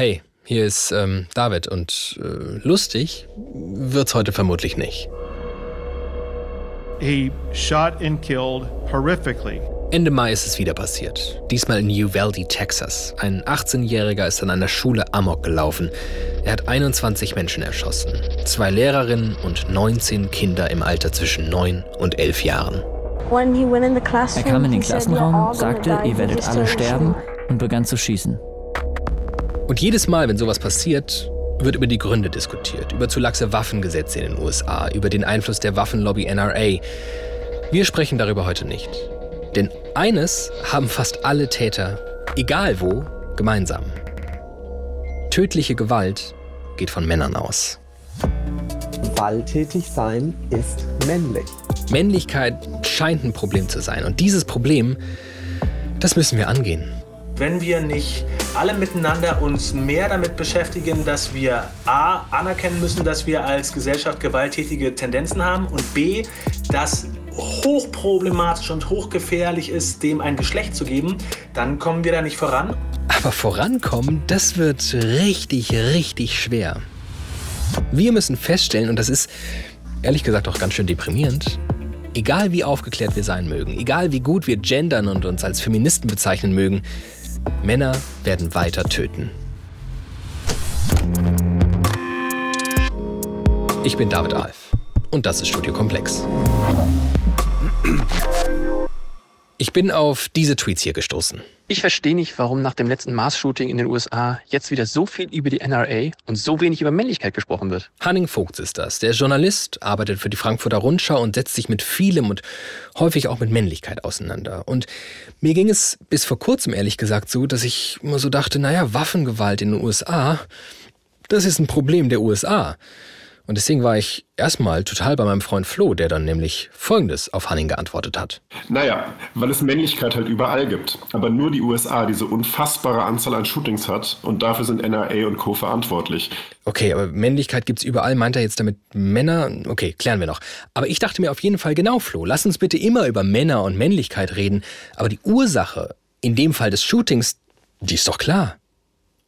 Hey, hier ist ähm, David und äh, lustig wird's heute vermutlich nicht. He shot and killed horrifically. Ende Mai ist es wieder passiert. Diesmal in Uvalde, Texas. Ein 18-Jähriger ist an einer Schule Amok gelaufen. Er hat 21 Menschen erschossen. Zwei Lehrerinnen und 19 Kinder im Alter zwischen 9 und 11 Jahren. Er kam in den Klassenraum, sagte, ihr werdet alle sterben und begann zu schießen. Und jedes Mal, wenn sowas passiert, wird über die Gründe diskutiert, über zu laxe Waffengesetze in den USA, über den Einfluss der Waffenlobby NRA. Wir sprechen darüber heute nicht. Denn eines haben fast alle Täter, egal wo, gemeinsam. Tödliche Gewalt geht von Männern aus. Gewalttätig sein ist männlich. Männlichkeit scheint ein Problem zu sein. Und dieses Problem, das müssen wir angehen. Wenn wir nicht alle miteinander uns mehr damit beschäftigen, dass wir A, anerkennen müssen, dass wir als Gesellschaft gewalttätige Tendenzen haben und B, dass hochproblematisch und hochgefährlich ist, dem ein Geschlecht zu geben, dann kommen wir da nicht voran. Aber vorankommen, das wird richtig, richtig schwer. Wir müssen feststellen, und das ist ehrlich gesagt auch ganz schön deprimierend, egal wie aufgeklärt wir sein mögen, egal wie gut wir gendern und uns als Feministen bezeichnen mögen, Männer werden weiter töten. Ich bin David Alf und das ist Studio Komplex. Ich bin auf diese Tweets hier gestoßen. Ich verstehe nicht, warum nach dem letzten Mars-Shooting in den USA jetzt wieder so viel über die NRA und so wenig über Männlichkeit gesprochen wird. Hanning Vogts ist das. Der Journalist, arbeitet für die Frankfurter Rundschau und setzt sich mit vielem und häufig auch mit Männlichkeit auseinander. Und mir ging es bis vor kurzem ehrlich gesagt so, dass ich immer so dachte, naja, Waffengewalt in den USA, das ist ein Problem der USA. Und deswegen war ich erstmal total bei meinem Freund Flo, der dann nämlich Folgendes auf Hanning geantwortet hat. Naja, weil es Männlichkeit halt überall gibt. Aber nur die USA diese unfassbare Anzahl an Shootings hat und dafür sind NRA und Co. verantwortlich. Okay, aber Männlichkeit gibt's überall. Meint er jetzt damit Männer? Okay, klären wir noch. Aber ich dachte mir auf jeden Fall genau, Flo, lass uns bitte immer über Männer und Männlichkeit reden. Aber die Ursache, in dem Fall des Shootings, die ist doch klar.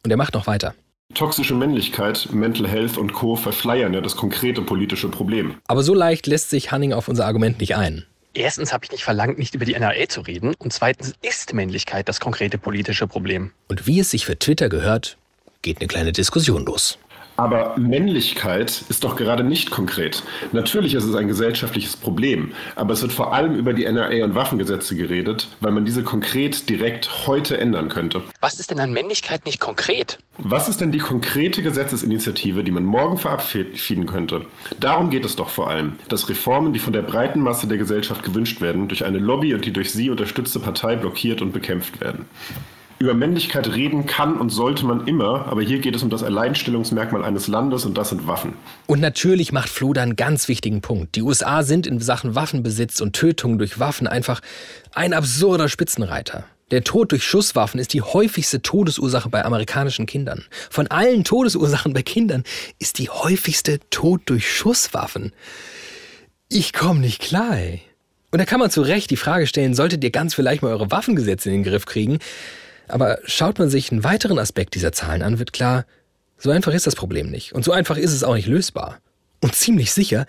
Und er macht noch weiter. Toxische Männlichkeit, Mental Health und Co. verschleiern ja das konkrete politische Problem. Aber so leicht lässt sich Hanning auf unser Argument nicht ein. Erstens habe ich nicht verlangt, nicht über die NRA zu reden. Und zweitens ist Männlichkeit das konkrete politische Problem. Und wie es sich für Twitter gehört, geht eine kleine Diskussion los. Aber Männlichkeit ist doch gerade nicht konkret. Natürlich ist es ein gesellschaftliches Problem, aber es wird vor allem über die NRA und Waffengesetze geredet, weil man diese konkret direkt heute ändern könnte. Was ist denn an Männlichkeit nicht konkret? Was ist denn die konkrete Gesetzesinitiative, die man morgen verabschieden könnte? Darum geht es doch vor allem, dass Reformen, die von der breiten Masse der Gesellschaft gewünscht werden, durch eine Lobby und die durch sie unterstützte Partei blockiert und bekämpft werden. Über Männlichkeit reden kann und sollte man immer, aber hier geht es um das Alleinstellungsmerkmal eines Landes und das sind Waffen. Und natürlich macht Flo da einen ganz wichtigen Punkt. Die USA sind in Sachen Waffenbesitz und Tötung durch Waffen einfach ein absurder Spitzenreiter. Der Tod durch Schusswaffen ist die häufigste Todesursache bei amerikanischen Kindern. Von allen Todesursachen bei Kindern ist die häufigste Tod durch Schusswaffen. Ich komme nicht klar, ey. Und da kann man zu Recht die Frage stellen, solltet ihr ganz vielleicht mal eure Waffengesetze in den Griff kriegen? Aber schaut man sich einen weiteren Aspekt dieser Zahlen an, wird klar, so einfach ist das Problem nicht. Und so einfach ist es auch nicht lösbar. Und ziemlich sicher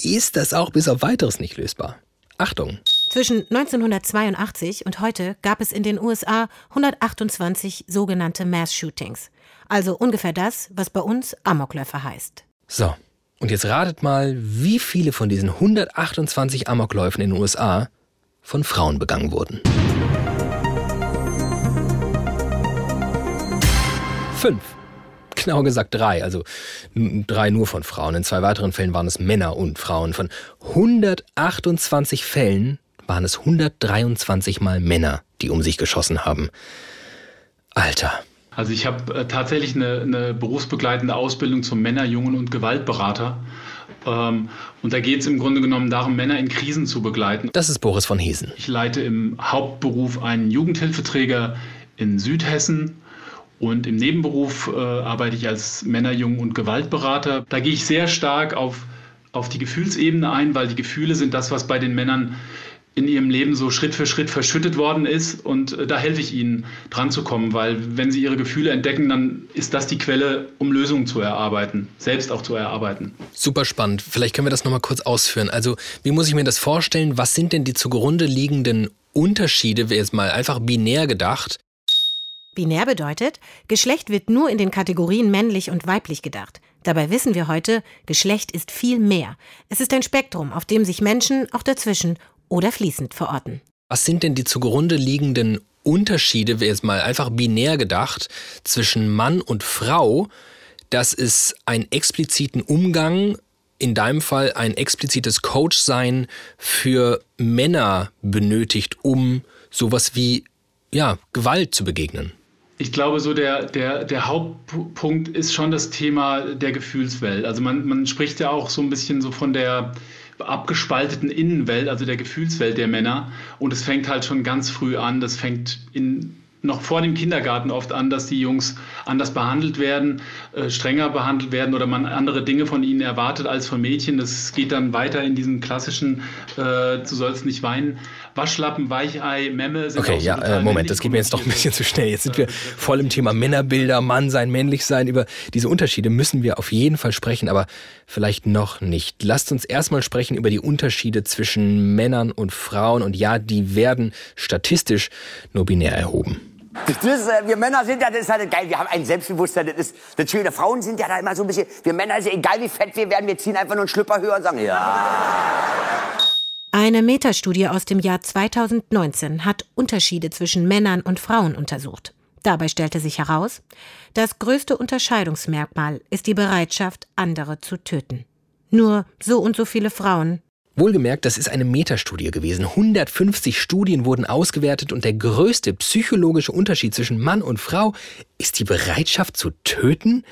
ist das auch bis auf weiteres nicht lösbar. Achtung! Zwischen 1982 und heute gab es in den USA 128 sogenannte Mass-Shootings. Also ungefähr das, was bei uns Amokläufer heißt. So, und jetzt ratet mal, wie viele von diesen 128 Amokläufen in den USA von Frauen begangen wurden. Fünf. Genau gesagt drei, also drei nur von Frauen. In zwei weiteren Fällen waren es Männer und Frauen. Von 128 Fällen waren es 123 Mal Männer, die um sich geschossen haben. Alter. Also ich habe äh, tatsächlich eine, eine, berufsbegleitende Ausbildung zum Männer-, Jungen- und Gewaltberater. Ähm, und da geht es im Grunde genommen darum, Männer in Krisen zu begleiten. Das ist Boris von Hesen. Ich leite im Hauptberuf einen Jugendhilfeträger in Südhessen und im Nebenberuf äh, arbeite ich als Männer-, Jungen- und Gewaltberater. Da gehe ich sehr stark auf, auf die Gefühlsebene ein, weil die Gefühle sind das, was bei den Männern in ihrem Leben so Schritt für Schritt verschüttet worden ist. Und äh, da helfe ich ihnen dran zu kommen, weil wenn sie ihre Gefühle entdecken, dann ist das die Quelle, um Lösungen zu erarbeiten, selbst auch zu erarbeiten. Super spannend. Vielleicht können wir das nochmal kurz ausführen. Also, wie muss ich mir das vorstellen? Was sind denn die zugrunde liegenden Unterschiede, wäre jetzt mal einfach binär gedacht? Binär bedeutet, Geschlecht wird nur in den Kategorien männlich und weiblich gedacht. Dabei wissen wir heute, Geschlecht ist viel mehr. Es ist ein Spektrum, auf dem sich Menschen auch dazwischen oder fließend verorten. Was sind denn die zugrunde liegenden Unterschiede, wäre jetzt mal einfach binär gedacht, zwischen Mann und Frau, dass es einen expliziten Umgang, in deinem Fall ein explizites Coach-Sein für Männer benötigt, um sowas wie ja, Gewalt zu begegnen? Ich glaube, so der, der, der Hauptpunkt ist schon das Thema der Gefühlswelt. Also man, man spricht ja auch so ein bisschen so von der abgespalteten Innenwelt, also der Gefühlswelt der Männer. Und es fängt halt schon ganz früh an. Das fängt in noch vor dem Kindergarten oft an, dass die Jungs anders behandelt werden, äh, strenger behandelt werden oder man andere Dinge von ihnen erwartet als von Mädchen. Das geht dann weiter in diesem klassischen, äh, du sollst nicht weinen. Waschlappen, Weichei, Memme. Sind okay, ja, äh, Moment, das geht mir jetzt doch ein bisschen zu schnell. Jetzt sind wir voll im Thema Männerbilder, Mann sein, männlich sein. Über diese Unterschiede müssen wir auf jeden Fall sprechen, aber vielleicht noch nicht. Lasst uns erstmal sprechen über die Unterschiede zwischen Männern und Frauen. Und ja, die werden statistisch nur binär erhoben. Das ist, äh, wir Männer sind ja, das ist halt geil, wir haben ein Selbstbewusstsein, das ist das Schöne. Frauen sind ja da immer so ein bisschen, wir Männer, ist ja egal wie fett wir werden, wir ziehen einfach nur einen Schlüpper höher und sagen, ja. Eine Metastudie aus dem Jahr 2019 hat Unterschiede zwischen Männern und Frauen untersucht. Dabei stellte sich heraus, das größte Unterscheidungsmerkmal ist die Bereitschaft, andere zu töten. Nur so und so viele Frauen Wohlgemerkt, das ist eine Metastudie gewesen. 150 Studien wurden ausgewertet und der größte psychologische Unterschied zwischen Mann und Frau ist die Bereitschaft zu töten?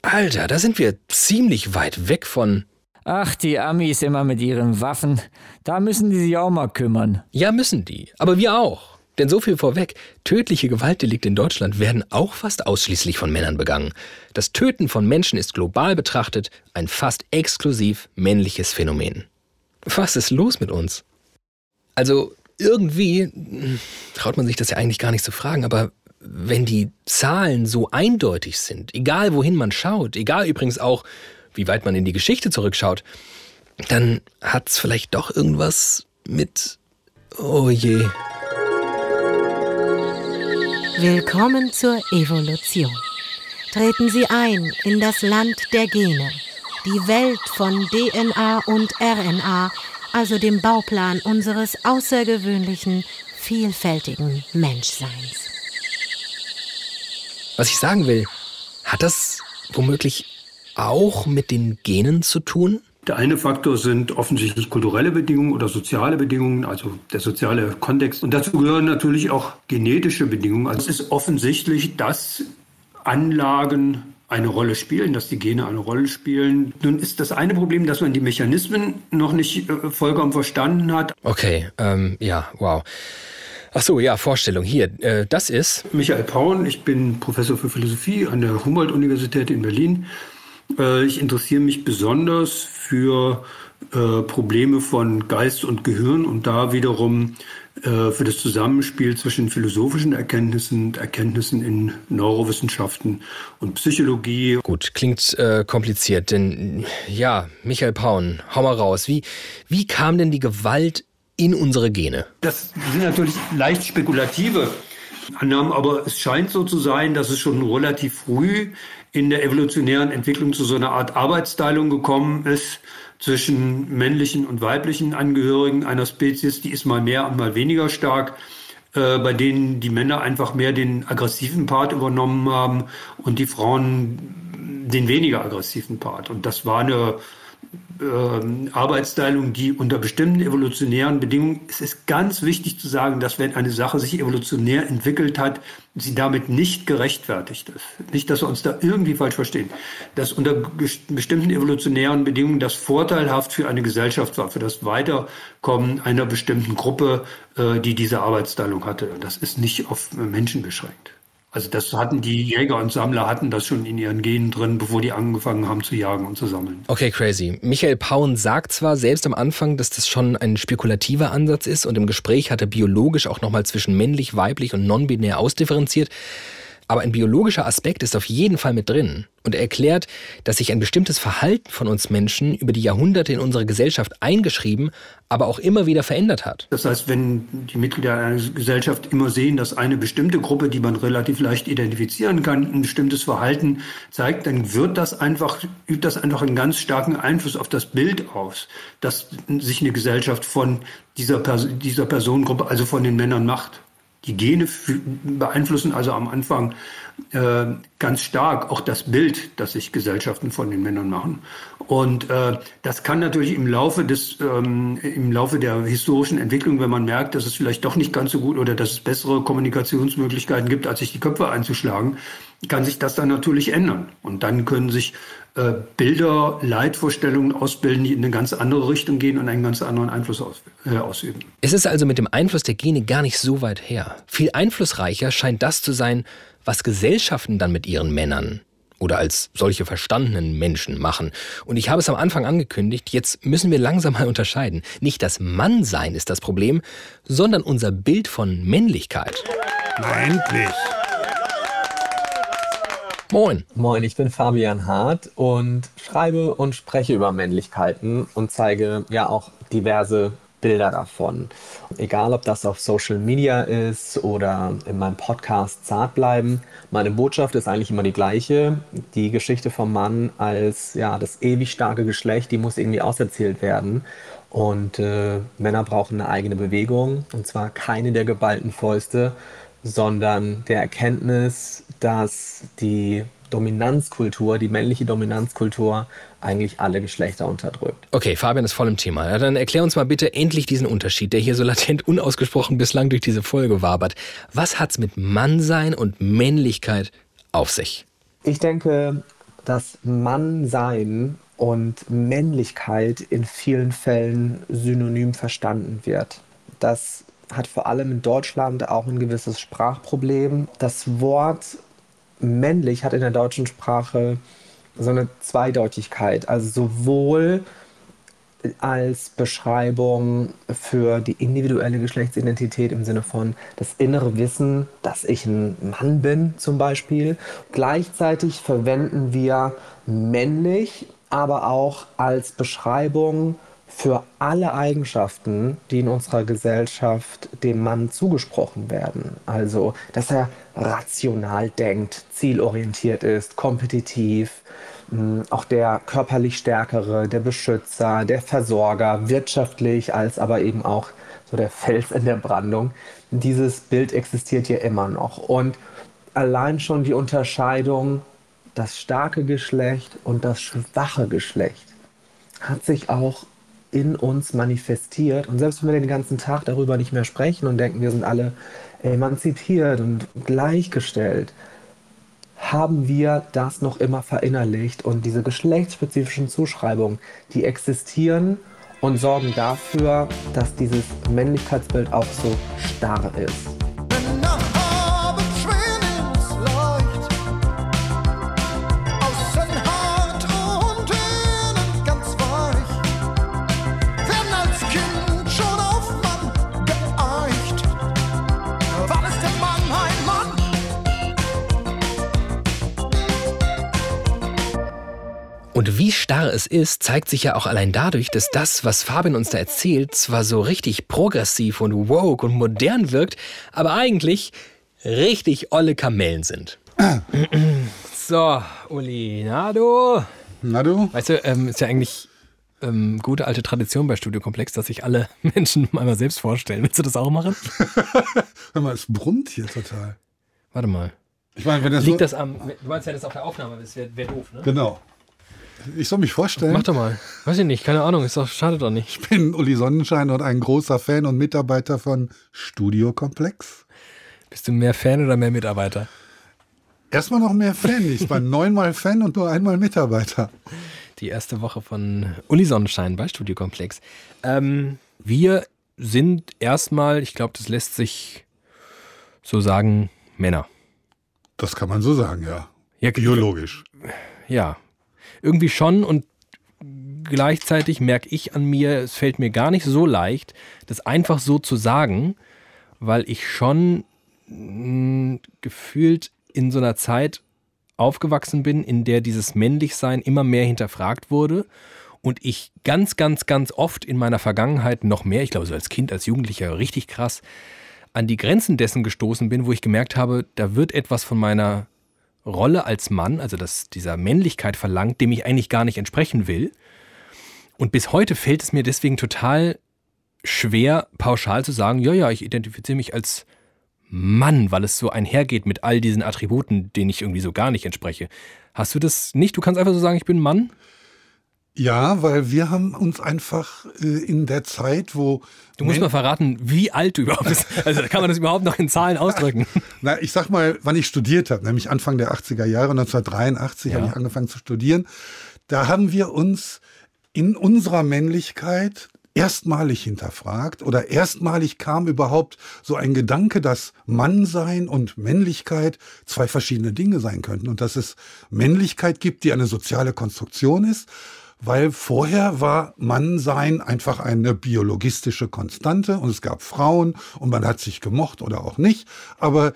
Alter, da sind wir ziemlich weit weg von. Ach, die Amis immer mit ihren Waffen. Da müssen die sich auch mal kümmern. Ja, müssen die. Aber wir auch. Denn so viel vorweg, tödliche Gewaltdelikte in Deutschland werden auch fast ausschließlich von Männern begangen. Das Töten von Menschen ist global betrachtet ein fast exklusiv männliches Phänomen. Was ist los mit uns? Also irgendwie traut man sich das ja eigentlich gar nicht zu fragen, aber wenn die Zahlen so eindeutig sind, egal wohin man schaut, egal übrigens auch, wie weit man in die Geschichte zurückschaut, dann hat es vielleicht doch irgendwas mit... Oh je. Willkommen zur Evolution. Treten Sie ein in das Land der Gene die Welt von DNA und RNA, also dem Bauplan unseres außergewöhnlichen, vielfältigen Menschseins. Was ich sagen will, hat das womöglich auch mit den Genen zu tun? Der eine Faktor sind offensichtlich kulturelle Bedingungen oder soziale Bedingungen, also der soziale Kontext. Und dazu gehören natürlich auch genetische Bedingungen. Also es ist offensichtlich, dass Anlagen eine Rolle spielen, dass die Gene eine Rolle spielen. Nun ist das eine Problem, dass man die Mechanismen noch nicht äh, vollkommen verstanden hat. Okay, ähm, ja, wow. Ach so, ja, Vorstellung. Hier, äh, das ist. Michael Paun, ich bin Professor für Philosophie an der Humboldt-Universität in Berlin. Äh, ich interessiere mich besonders für äh, Probleme von Geist und Gehirn und da wiederum äh, für das Zusammenspiel zwischen philosophischen Erkenntnissen und Erkenntnissen in Neurowissenschaften und Psychologie. Gut, klingt äh, kompliziert, denn ja, Michael Paun, hau mal raus. Wie, wie kam denn die Gewalt in unsere Gene? Das sind natürlich leicht spekulative Annahmen, aber es scheint so zu sein, dass es schon relativ früh in der evolutionären Entwicklung zu so einer Art Arbeitsteilung gekommen ist zwischen männlichen und weiblichen Angehörigen einer Spezies, die ist mal mehr und mal weniger stark, äh, bei denen die Männer einfach mehr den aggressiven Part übernommen haben und die Frauen den weniger aggressiven Part. Und das war eine äh, Arbeitsteilung, die unter bestimmten evolutionären Bedingungen, es ist ganz wichtig zu sagen, dass wenn eine Sache sich evolutionär entwickelt hat, sie damit nicht gerechtfertigt ist. Nicht, dass wir uns da irgendwie falsch verstehen. Dass unter bestimmten evolutionären Bedingungen das vorteilhaft für eine Gesellschaft war, für das Weiterkommen einer bestimmten Gruppe, äh, die diese Arbeitsteilung hatte. Das ist nicht auf Menschen beschränkt. Also das hatten die Jäger und Sammler hatten das schon in ihren Genen drin, bevor die angefangen haben zu jagen und zu sammeln. Okay, crazy. Michael Pauen sagt zwar selbst am Anfang, dass das schon ein spekulativer Ansatz ist und im Gespräch hat er biologisch auch nochmal zwischen männlich, weiblich und non-binär ausdifferenziert. Aber ein biologischer Aspekt ist auf jeden Fall mit drin. Und er erklärt, dass sich ein bestimmtes Verhalten von uns Menschen über die Jahrhunderte in unsere Gesellschaft eingeschrieben, aber auch immer wieder verändert hat. Das heißt, wenn die Mitglieder einer Gesellschaft immer sehen, dass eine bestimmte Gruppe, die man relativ leicht identifizieren kann, ein bestimmtes Verhalten zeigt, dann wird das einfach, übt das einfach einen ganz starken Einfluss auf das Bild aus, dass sich eine Gesellschaft von dieser, Pers dieser Personengruppe, also von den Männern macht. Die Gene beeinflussen also am Anfang äh, ganz stark auch das Bild, das sich Gesellschaften von den Männern machen. Und äh, das kann natürlich im Laufe des, ähm, im Laufe der historischen Entwicklung, wenn man merkt, dass es vielleicht doch nicht ganz so gut oder dass es bessere Kommunikationsmöglichkeiten gibt, als sich die Köpfe einzuschlagen, kann sich das dann natürlich ändern. Und dann können sich äh, Bilder, Leitvorstellungen ausbilden, die in eine ganz andere Richtung gehen und einen ganz anderen Einfluss aus, äh, ausüben. Es ist also mit dem Einfluss der Gene gar nicht so weit her. Viel einflussreicher scheint das zu sein, was Gesellschaften dann mit ihren Männern oder als solche verstandenen Menschen machen. Und ich habe es am Anfang angekündigt, jetzt müssen wir langsam mal unterscheiden. Nicht das Mannsein ist das Problem, sondern unser Bild von Männlichkeit. Na endlich! Moin. Moin, ich bin Fabian Hart und schreibe und spreche über Männlichkeiten und zeige ja auch diverse Bilder davon. Egal, ob das auf Social Media ist oder in meinem Podcast Zart bleiben. Meine Botschaft ist eigentlich immer die gleiche. Die Geschichte vom Mann als ja, das ewig starke Geschlecht, die muss irgendwie auserzählt werden. Und äh, Männer brauchen eine eigene Bewegung und zwar keine der geballten Fäuste, sondern der Erkenntnis, dass die Dominanzkultur, die männliche Dominanzkultur eigentlich alle Geschlechter unterdrückt. Okay, Fabian ist voll im Thema. Ja, dann erklär uns mal bitte endlich diesen Unterschied, der hier so latent unausgesprochen bislang durch diese Folge wabert. Was hat's mit Mannsein und Männlichkeit auf sich? Ich denke, dass Mannsein und Männlichkeit in vielen Fällen synonym verstanden wird. Das hat vor allem in Deutschland auch ein gewisses Sprachproblem. Das Wort männlich hat in der deutschen Sprache so eine Zweideutigkeit. Also sowohl als Beschreibung für die individuelle Geschlechtsidentität im Sinne von das innere Wissen, dass ich ein Mann bin zum Beispiel. Gleichzeitig verwenden wir männlich, aber auch als Beschreibung für alle Eigenschaften, die in unserer Gesellschaft dem Mann zugesprochen werden. Also, dass er rational denkt, zielorientiert ist, kompetitiv, hm, auch der körperlich Stärkere, der Beschützer, der Versorger, wirtschaftlich als aber eben auch so der Fels in der Brandung. Dieses Bild existiert hier immer noch. Und allein schon die Unterscheidung, das starke Geschlecht und das schwache Geschlecht, hat sich auch in uns manifestiert. Und selbst wenn wir den ganzen Tag darüber nicht mehr sprechen und denken, wir sind alle emanzipiert und gleichgestellt, haben wir das noch immer verinnerlicht. Und diese geschlechtsspezifischen Zuschreibungen, die existieren und sorgen dafür, dass dieses Männlichkeitsbild auch so starr ist. Wie starr es ist, zeigt sich ja auch allein dadurch, dass das, was Fabian uns da erzählt, zwar so richtig progressiv und woke und modern wirkt, aber eigentlich richtig olle Kamellen sind. So, Uli, na du? Na du? Weißt du, ähm, ist ja eigentlich ähm, gute alte Tradition bei Studiokomplex, dass sich alle Menschen einmal selbst vorstellen. Willst du das auch machen? Hör mal, es brummt hier total. Warte mal. Ich meine, wenn das Liegt so das am. Du meinst ja, das auf der Aufnahme, das wäre wär doof, ne? Genau. Ich soll mich vorstellen. Mach doch mal. Weiß ich nicht, keine Ahnung, ist doch, schade doch nicht. Ich bin Uli Sonnenschein und ein großer Fan und Mitarbeiter von Studiokomplex. Bist du mehr Fan oder mehr Mitarbeiter? Erstmal noch mehr Fan. Ich war neunmal Fan und nur einmal Mitarbeiter. Die erste Woche von Uli Sonnenschein bei Studiokomplex. Ähm, wir sind erstmal, ich glaube, das lässt sich so sagen, Männer. Das kann man so sagen, ja. ja Biologisch. Ja, irgendwie schon und gleichzeitig merke ich an mir, es fällt mir gar nicht so leicht, das einfach so zu sagen, weil ich schon hm, gefühlt in so einer Zeit aufgewachsen bin, in der dieses Männlichsein immer mehr hinterfragt wurde und ich ganz, ganz, ganz oft in meiner Vergangenheit noch mehr, ich glaube so als Kind, als Jugendlicher richtig krass, an die Grenzen dessen gestoßen bin, wo ich gemerkt habe, da wird etwas von meiner Rolle als Mann, also das, dieser Männlichkeit verlangt, dem ich eigentlich gar nicht entsprechen will. Und bis heute fällt es mir deswegen total schwer, pauschal zu sagen, ja, ja, ich identifiziere mich als Mann, weil es so einhergeht mit all diesen Attributen, denen ich irgendwie so gar nicht entspreche. Hast du das nicht? Du kannst einfach so sagen, ich bin Mann? Ja, weil wir haben uns einfach äh, in der Zeit, wo. Du musst mal verraten, wie alt du überhaupt bist. Also kann man das überhaupt noch in Zahlen ausdrücken? Na, ich sag mal, wann ich studiert habe, nämlich Anfang der 80er Jahre, 1983 ja. habe ich angefangen zu studieren. Da haben wir uns in unserer Männlichkeit erstmalig hinterfragt oder erstmalig kam überhaupt so ein Gedanke, dass Mannsein und Männlichkeit zwei verschiedene Dinge sein könnten und dass es Männlichkeit gibt, die eine soziale Konstruktion ist weil vorher war Mannsein einfach eine biologistische Konstante und es gab Frauen und man hat sich gemocht oder auch nicht, aber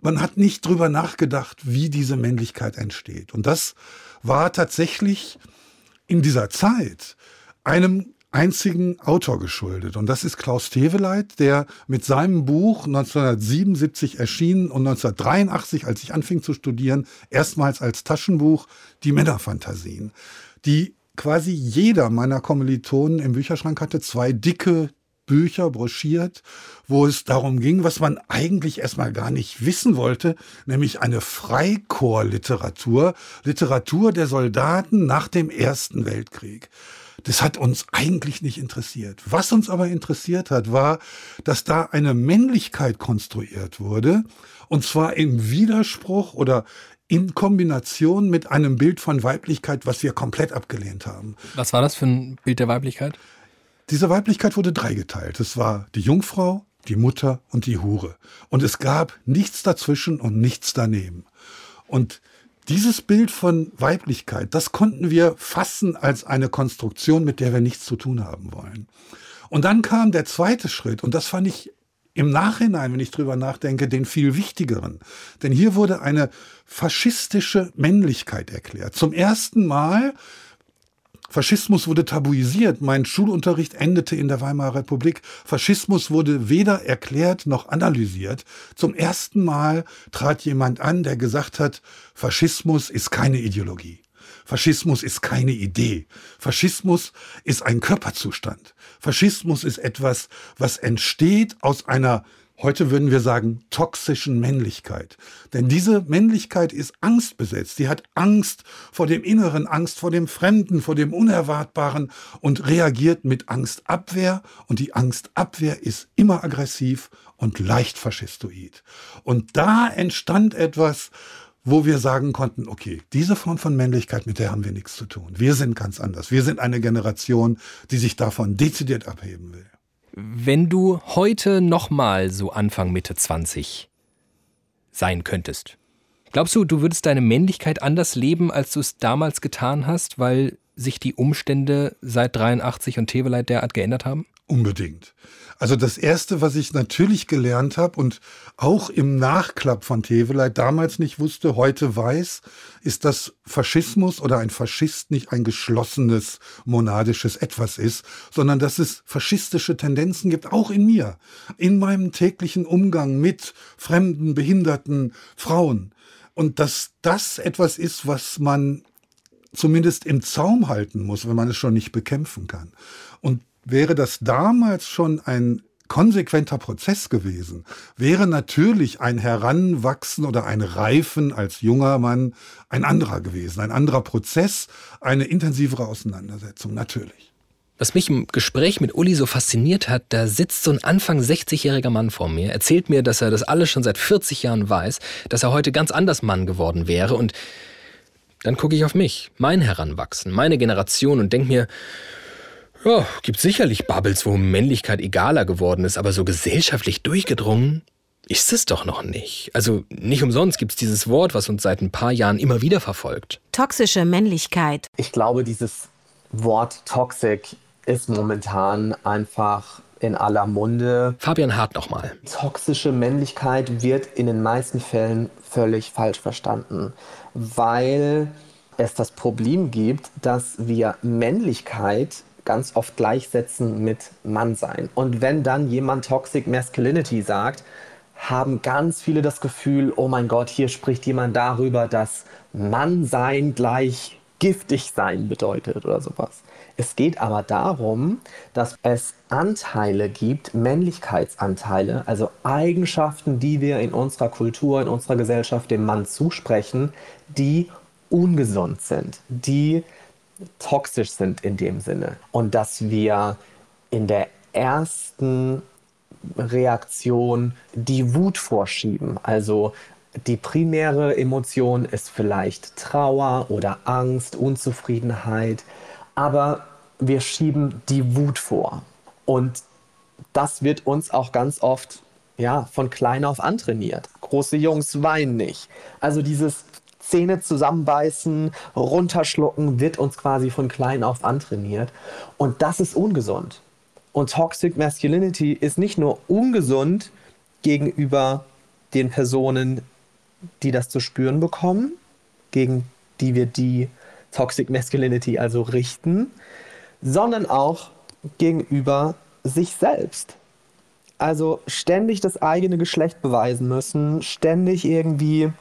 man hat nicht drüber nachgedacht, wie diese Männlichkeit entsteht. Und das war tatsächlich in dieser Zeit einem einzigen Autor geschuldet. Und das ist Klaus Teveleit, der mit seinem Buch 1977 erschienen und 1983, als ich anfing zu studieren, erstmals als Taschenbuch Die Männerfantasien, die quasi jeder meiner Kommilitonen im Bücherschrank hatte zwei dicke Bücher broschiert, wo es darum ging, was man eigentlich erstmal gar nicht wissen wollte, nämlich eine Freikorpsliteratur, Literatur der Soldaten nach dem Ersten Weltkrieg. Das hat uns eigentlich nicht interessiert. Was uns aber interessiert hat, war, dass da eine Männlichkeit konstruiert wurde, und zwar im Widerspruch oder in Kombination mit einem Bild von Weiblichkeit, was wir komplett abgelehnt haben. Was war das für ein Bild der Weiblichkeit? Diese Weiblichkeit wurde dreigeteilt. Es war die Jungfrau, die Mutter und die Hure. Und es gab nichts dazwischen und nichts daneben. Und dieses Bild von Weiblichkeit, das konnten wir fassen als eine Konstruktion, mit der wir nichts zu tun haben wollen. Und dann kam der zweite Schritt, und das fand ich im Nachhinein, wenn ich drüber nachdenke, den viel wichtigeren. Denn hier wurde eine faschistische Männlichkeit erklärt. Zum ersten Mal Faschismus wurde tabuisiert. Mein Schulunterricht endete in der Weimarer Republik. Faschismus wurde weder erklärt noch analysiert. Zum ersten Mal trat jemand an, der gesagt hat, Faschismus ist keine Ideologie. Faschismus ist keine Idee. Faschismus ist ein Körperzustand. Faschismus ist etwas, was entsteht aus einer Heute würden wir sagen, toxischen Männlichkeit. Denn diese Männlichkeit ist angstbesetzt. Sie hat Angst vor dem Inneren, Angst vor dem Fremden, vor dem Unerwartbaren und reagiert mit Angstabwehr. Und die Angstabwehr ist immer aggressiv und leicht faschistoid. Und da entstand etwas, wo wir sagen konnten, okay, diese Form von Männlichkeit, mit der haben wir nichts zu tun. Wir sind ganz anders. Wir sind eine Generation, die sich davon dezidiert abheben will. Wenn du heute nochmal so Anfang Mitte 20 sein könntest, glaubst du, du würdest deine Männlichkeit anders leben, als du es damals getan hast, weil sich die Umstände seit 83 und Teveleit derart geändert haben? Unbedingt. Also das Erste, was ich natürlich gelernt habe und auch im Nachklapp von Teveleit damals nicht wusste, heute weiß, ist, dass Faschismus oder ein Faschist nicht ein geschlossenes monadisches Etwas ist, sondern dass es faschistische Tendenzen gibt, auch in mir, in meinem täglichen Umgang mit fremden, behinderten Frauen. Und dass das etwas ist, was man zumindest im Zaum halten muss, wenn man es schon nicht bekämpfen kann. Und wäre das damals schon ein konsequenter Prozess gewesen, wäre natürlich ein Heranwachsen oder ein Reifen als junger Mann ein anderer gewesen, ein anderer Prozess, eine intensivere Auseinandersetzung, natürlich. Was mich im Gespräch mit Uli so fasziniert hat, da sitzt so ein Anfang 60-jähriger Mann vor mir, erzählt mir, dass er das alles schon seit 40 Jahren weiß, dass er heute ganz anders Mann geworden wäre und dann gucke ich auf mich, mein Heranwachsen, meine Generation und denke mir, ja, gibt sicherlich Bubbles, wo Männlichkeit egaler geworden ist, aber so gesellschaftlich durchgedrungen ist es doch noch nicht. Also nicht umsonst gibt es dieses Wort, was uns seit ein paar Jahren immer wieder verfolgt. Toxische Männlichkeit. Ich glaube, dieses Wort Toxic ist momentan einfach in aller Munde. Fabian Hart nochmal. Toxische Männlichkeit wird in den meisten Fällen völlig falsch verstanden, weil es das Problem gibt, dass wir Männlichkeit ganz oft gleichsetzen mit Mannsein. Und wenn dann jemand Toxic Masculinity sagt, haben ganz viele das Gefühl, oh mein Gott, hier spricht jemand darüber, dass Mannsein gleich giftig sein bedeutet oder sowas. Es geht aber darum, dass es Anteile gibt, Männlichkeitsanteile, also Eigenschaften, die wir in unserer Kultur, in unserer Gesellschaft dem Mann zusprechen, die ungesund sind, die toxisch sind in dem Sinne. Und dass wir in der ersten Reaktion die Wut vorschieben. Also die primäre Emotion ist vielleicht Trauer oder Angst, Unzufriedenheit, aber wir schieben die Wut vor. Und das wird uns auch ganz oft ja, von klein auf antrainiert. Große Jungs weinen nicht. Also dieses Zähne zusammenbeißen, runterschlucken wird uns quasi von klein auf antrainiert. Und das ist ungesund. Und Toxic Masculinity ist nicht nur ungesund gegenüber den Personen, die das zu spüren bekommen, gegen die wir die Toxic Masculinity also richten, sondern auch gegenüber sich selbst. Also ständig das eigene Geschlecht beweisen müssen, ständig irgendwie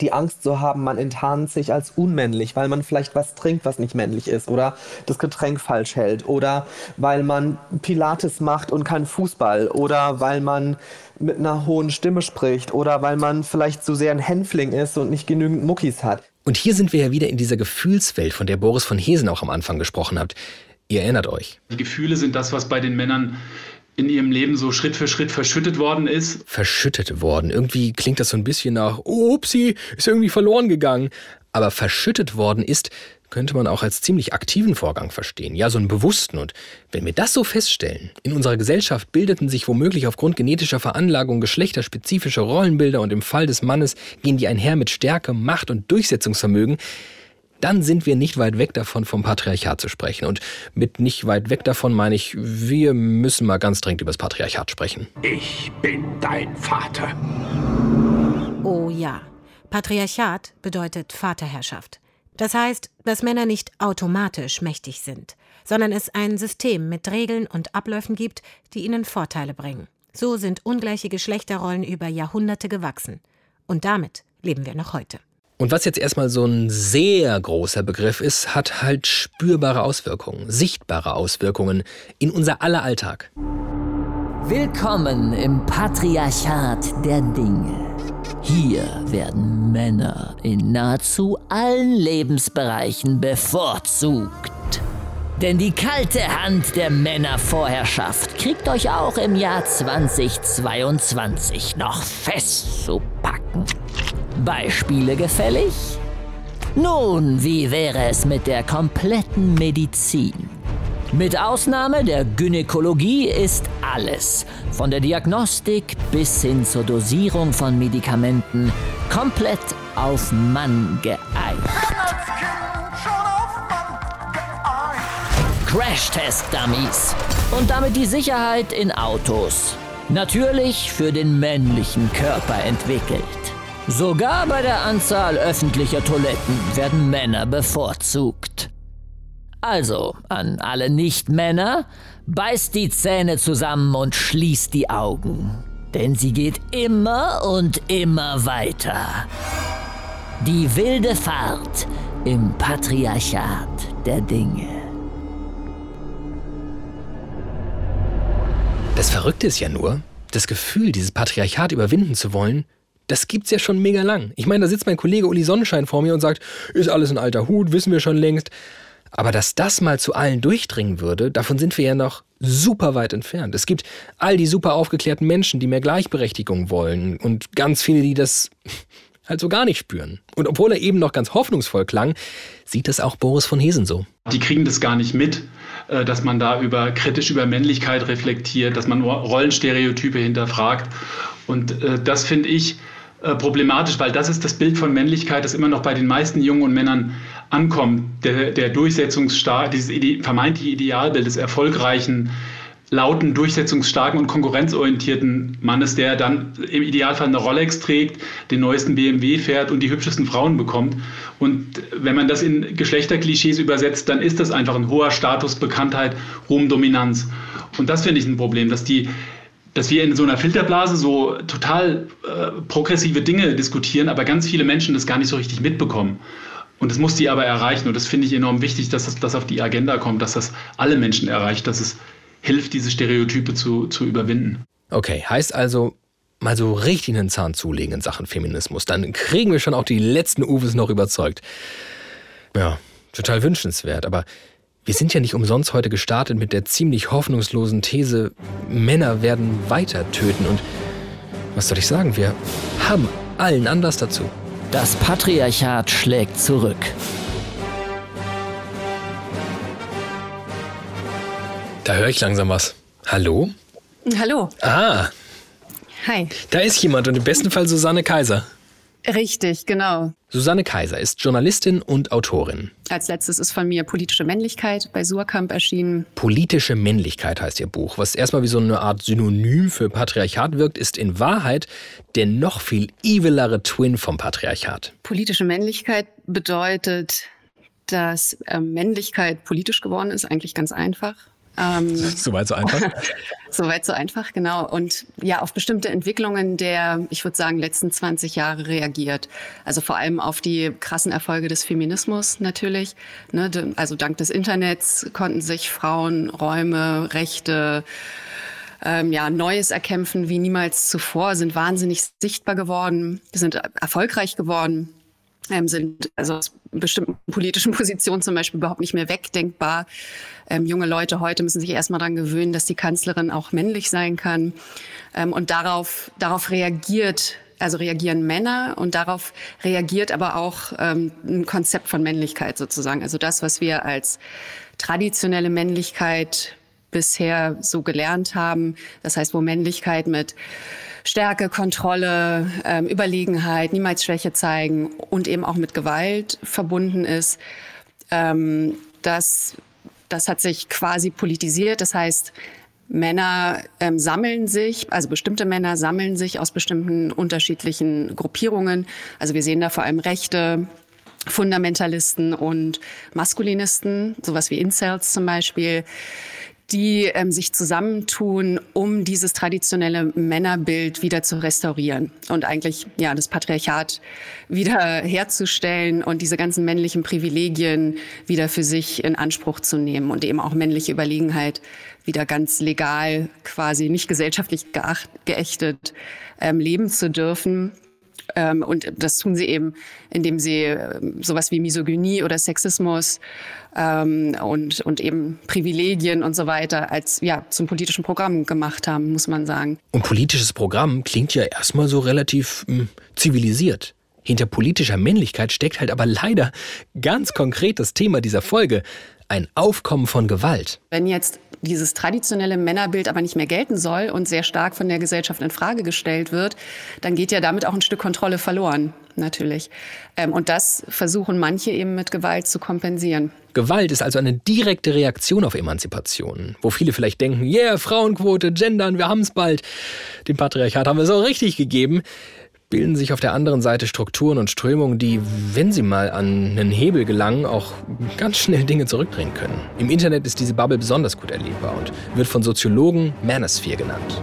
die Angst zu haben, man enttarnt sich als unmännlich, weil man vielleicht was trinkt, was nicht männlich ist oder das Getränk falsch hält oder weil man Pilates macht und kein Fußball oder weil man mit einer hohen Stimme spricht oder weil man vielleicht zu sehr ein Hänfling ist und nicht genügend Muckis hat. Und hier sind wir ja wieder in dieser Gefühlswelt, von der Boris von Hesen auch am Anfang gesprochen hat. Ihr erinnert euch. Die Gefühle sind das, was bei den Männern in ihrem Leben so Schritt für Schritt verschüttet worden ist. Verschüttet worden. Irgendwie klingt das so ein bisschen nach, oh, upsie, ist irgendwie verloren gegangen. Aber verschüttet worden ist, könnte man auch als ziemlich aktiven Vorgang verstehen. Ja, so einen bewussten. Und wenn wir das so feststellen, in unserer Gesellschaft bildeten sich womöglich aufgrund genetischer Veranlagung geschlechterspezifische Rollenbilder und im Fall des Mannes gehen die einher mit Stärke, Macht und Durchsetzungsvermögen, dann sind wir nicht weit weg davon, vom Patriarchat zu sprechen. Und mit nicht weit weg davon meine ich, wir müssen mal ganz dringend über das Patriarchat sprechen. Ich bin dein Vater. Oh ja. Patriarchat bedeutet Vaterherrschaft. Das heißt, dass Männer nicht automatisch mächtig sind, sondern es ein System mit Regeln und Abläufen gibt, die ihnen Vorteile bringen. So sind ungleiche Geschlechterrollen über Jahrhunderte gewachsen. Und damit leben wir noch heute. Und was jetzt erstmal so ein sehr großer Begriff ist, hat halt spürbare Auswirkungen, sichtbare Auswirkungen in unser aller Alltag. Willkommen im Patriarchat der Dinge. Hier werden Männer in nahezu allen Lebensbereichen bevorzugt. Denn die kalte Hand der Männervorherrschaft kriegt euch auch im Jahr 2022 noch festzupacken. Beispiele gefällig? Nun, wie wäre es mit der kompletten Medizin? Mit Ausnahme der Gynäkologie ist alles, von der Diagnostik bis hin zur Dosierung von Medikamenten, komplett auf Mann geeicht. Crash-Test-Dummies und damit die Sicherheit in Autos. Natürlich für den männlichen Körper entwickelt. Sogar bei der Anzahl öffentlicher Toiletten werden Männer bevorzugt. Also, an alle Nicht-Männer, beißt die Zähne zusammen und schließt die Augen. Denn sie geht immer und immer weiter. Die wilde Fahrt im Patriarchat der Dinge. Das Verrückte ist ja nur, das Gefühl, dieses Patriarchat überwinden zu wollen, das gibt's ja schon mega lang. Ich meine, da sitzt mein Kollege Uli Sonnenschein vor mir und sagt, ist alles ein alter Hut, wissen wir schon längst. Aber dass das mal zu allen durchdringen würde, davon sind wir ja noch super weit entfernt. Es gibt all die super aufgeklärten Menschen, die mehr Gleichberechtigung wollen und ganz viele, die das halt so gar nicht spüren. Und obwohl er eben noch ganz hoffnungsvoll klang, sieht das auch Boris von Hesen so. Die kriegen das gar nicht mit, äh, dass man da über kritisch über Männlichkeit reflektiert, dass man Rollenstereotype hinterfragt Und äh, das finde ich äh, problematisch, weil das ist das Bild von Männlichkeit, das immer noch bei den meisten Jungen und Männern ankommt. Der, der Durchsetzungsstar, dieses Ide vermeintliche Idealbild des erfolgreichen, lauten, durchsetzungsstarken und konkurrenzorientierten Mannes, der dann im Idealfall eine Rolex trägt, den neuesten BMW fährt und die hübschesten Frauen bekommt. Und wenn man das in Geschlechterklischees übersetzt, dann ist das einfach ein hoher Status, Bekanntheit, Ruhm, Dominanz. Und das finde ich ein Problem, dass die dass wir in so einer Filterblase so total äh, progressive Dinge diskutieren, aber ganz viele Menschen das gar nicht so richtig mitbekommen. Und das muss die aber erreichen. Und das finde ich enorm wichtig, dass das, das auf die Agenda kommt, dass das alle Menschen erreicht, dass es hilft, diese Stereotype zu, zu überwinden. Okay, heißt also, mal so richtig einen Zahn zulegen in Sachen Feminismus. Dann kriegen wir schon auch die letzten Uwes noch überzeugt. Ja, total wünschenswert. Aber wir sind ja nicht umsonst heute gestartet mit der ziemlich hoffnungslosen These, Männer werden weiter töten. Und was soll ich sagen, wir haben allen Anlass dazu. Das Patriarchat schlägt zurück. Da höre ich langsam was. Hallo? Hallo. Ah. Hi. Da ist jemand und im besten Fall Susanne Kaiser. Richtig, genau. Susanne Kaiser ist Journalistin und Autorin. Als letztes ist von mir Politische Männlichkeit bei Surkamp erschienen. Politische Männlichkeit heißt ihr Buch. Was erstmal wie so eine Art Synonym für Patriarchat wirkt, ist in Wahrheit der noch viel evilere Twin vom Patriarchat. Politische Männlichkeit bedeutet, dass äh, Männlichkeit politisch geworden ist, eigentlich ganz einfach. Ähm, Soweit so einfach. Soweit so einfach, genau. Und ja, auf bestimmte Entwicklungen der, ich würde sagen, letzten 20 Jahre reagiert. Also vor allem auf die krassen Erfolge des Feminismus natürlich. Ne? Also dank des Internets konnten sich Frauen Räume, Rechte, ähm, ja, Neues erkämpfen wie niemals zuvor, sind wahnsinnig sichtbar geworden, sind erfolgreich geworden ähm, sind also aus bestimmten politischen Positionen zum Beispiel überhaupt nicht mehr wegdenkbar. Ähm, junge Leute heute müssen sich erstmal daran gewöhnen, dass die Kanzlerin auch männlich sein kann. Ähm, und darauf, darauf reagiert also reagieren Männer und darauf reagiert aber auch ähm, ein Konzept von Männlichkeit sozusagen. Also das, was wir als traditionelle Männlichkeit bisher so gelernt haben. Das heißt, wo Männlichkeit mit Stärke, Kontrolle, ähm, Überlegenheit, niemals Schwäche zeigen und eben auch mit Gewalt verbunden ist. Ähm, das, das hat sich quasi politisiert. Das heißt, Männer ähm, sammeln sich, also bestimmte Männer sammeln sich aus bestimmten unterschiedlichen Gruppierungen. Also wir sehen da vor allem Rechte, Fundamentalisten und Maskulinisten, sowas wie Incels zum Beispiel die ähm, sich zusammentun, um dieses traditionelle Männerbild wieder zu restaurieren und eigentlich ja das Patriarchat wieder herzustellen und diese ganzen männlichen Privilegien wieder für sich in Anspruch zu nehmen und eben auch männliche Überlegenheit wieder ganz legal, quasi nicht gesellschaftlich geacht, geächtet ähm, leben zu dürfen. Ähm, und das tun sie eben, indem sie ähm, sowas wie Misogynie oder Sexismus ähm, und, und eben Privilegien und so weiter als ja zum politischen Programm gemacht haben, muss man sagen. Und politisches Programm klingt ja erstmal so relativ mh, hm, zivilisiert. Hinter politischer Männlichkeit steckt halt aber leider ganz konkret das Thema dieser Folge, ein Aufkommen von Gewalt. Wenn jetzt dieses traditionelle Männerbild aber nicht mehr gelten soll und sehr stark von der Gesellschaft in Frage gestellt wird, dann geht ja damit auch ein Stück Kontrolle verloren, natürlich. Ähm, und das versuchen manche eben mit Gewalt zu kompensieren. Gewalt ist also eine direkte Reaktion auf Emanzipation, wo viele vielleicht denken, yeah, Frauenquote, Gendern, wir haben's bald. Dem Patriarchat haben wir es auch richtig gegeben bilden sich auf der anderen Seite Strukturen und Strömungen, die, wenn sie mal an einen Hebel gelangen, auch ganz schnell Dinge zurückdrehen können. Im Internet ist diese Bubble besonders gut erlebbar und wird von Soziologen Manosphere genannt.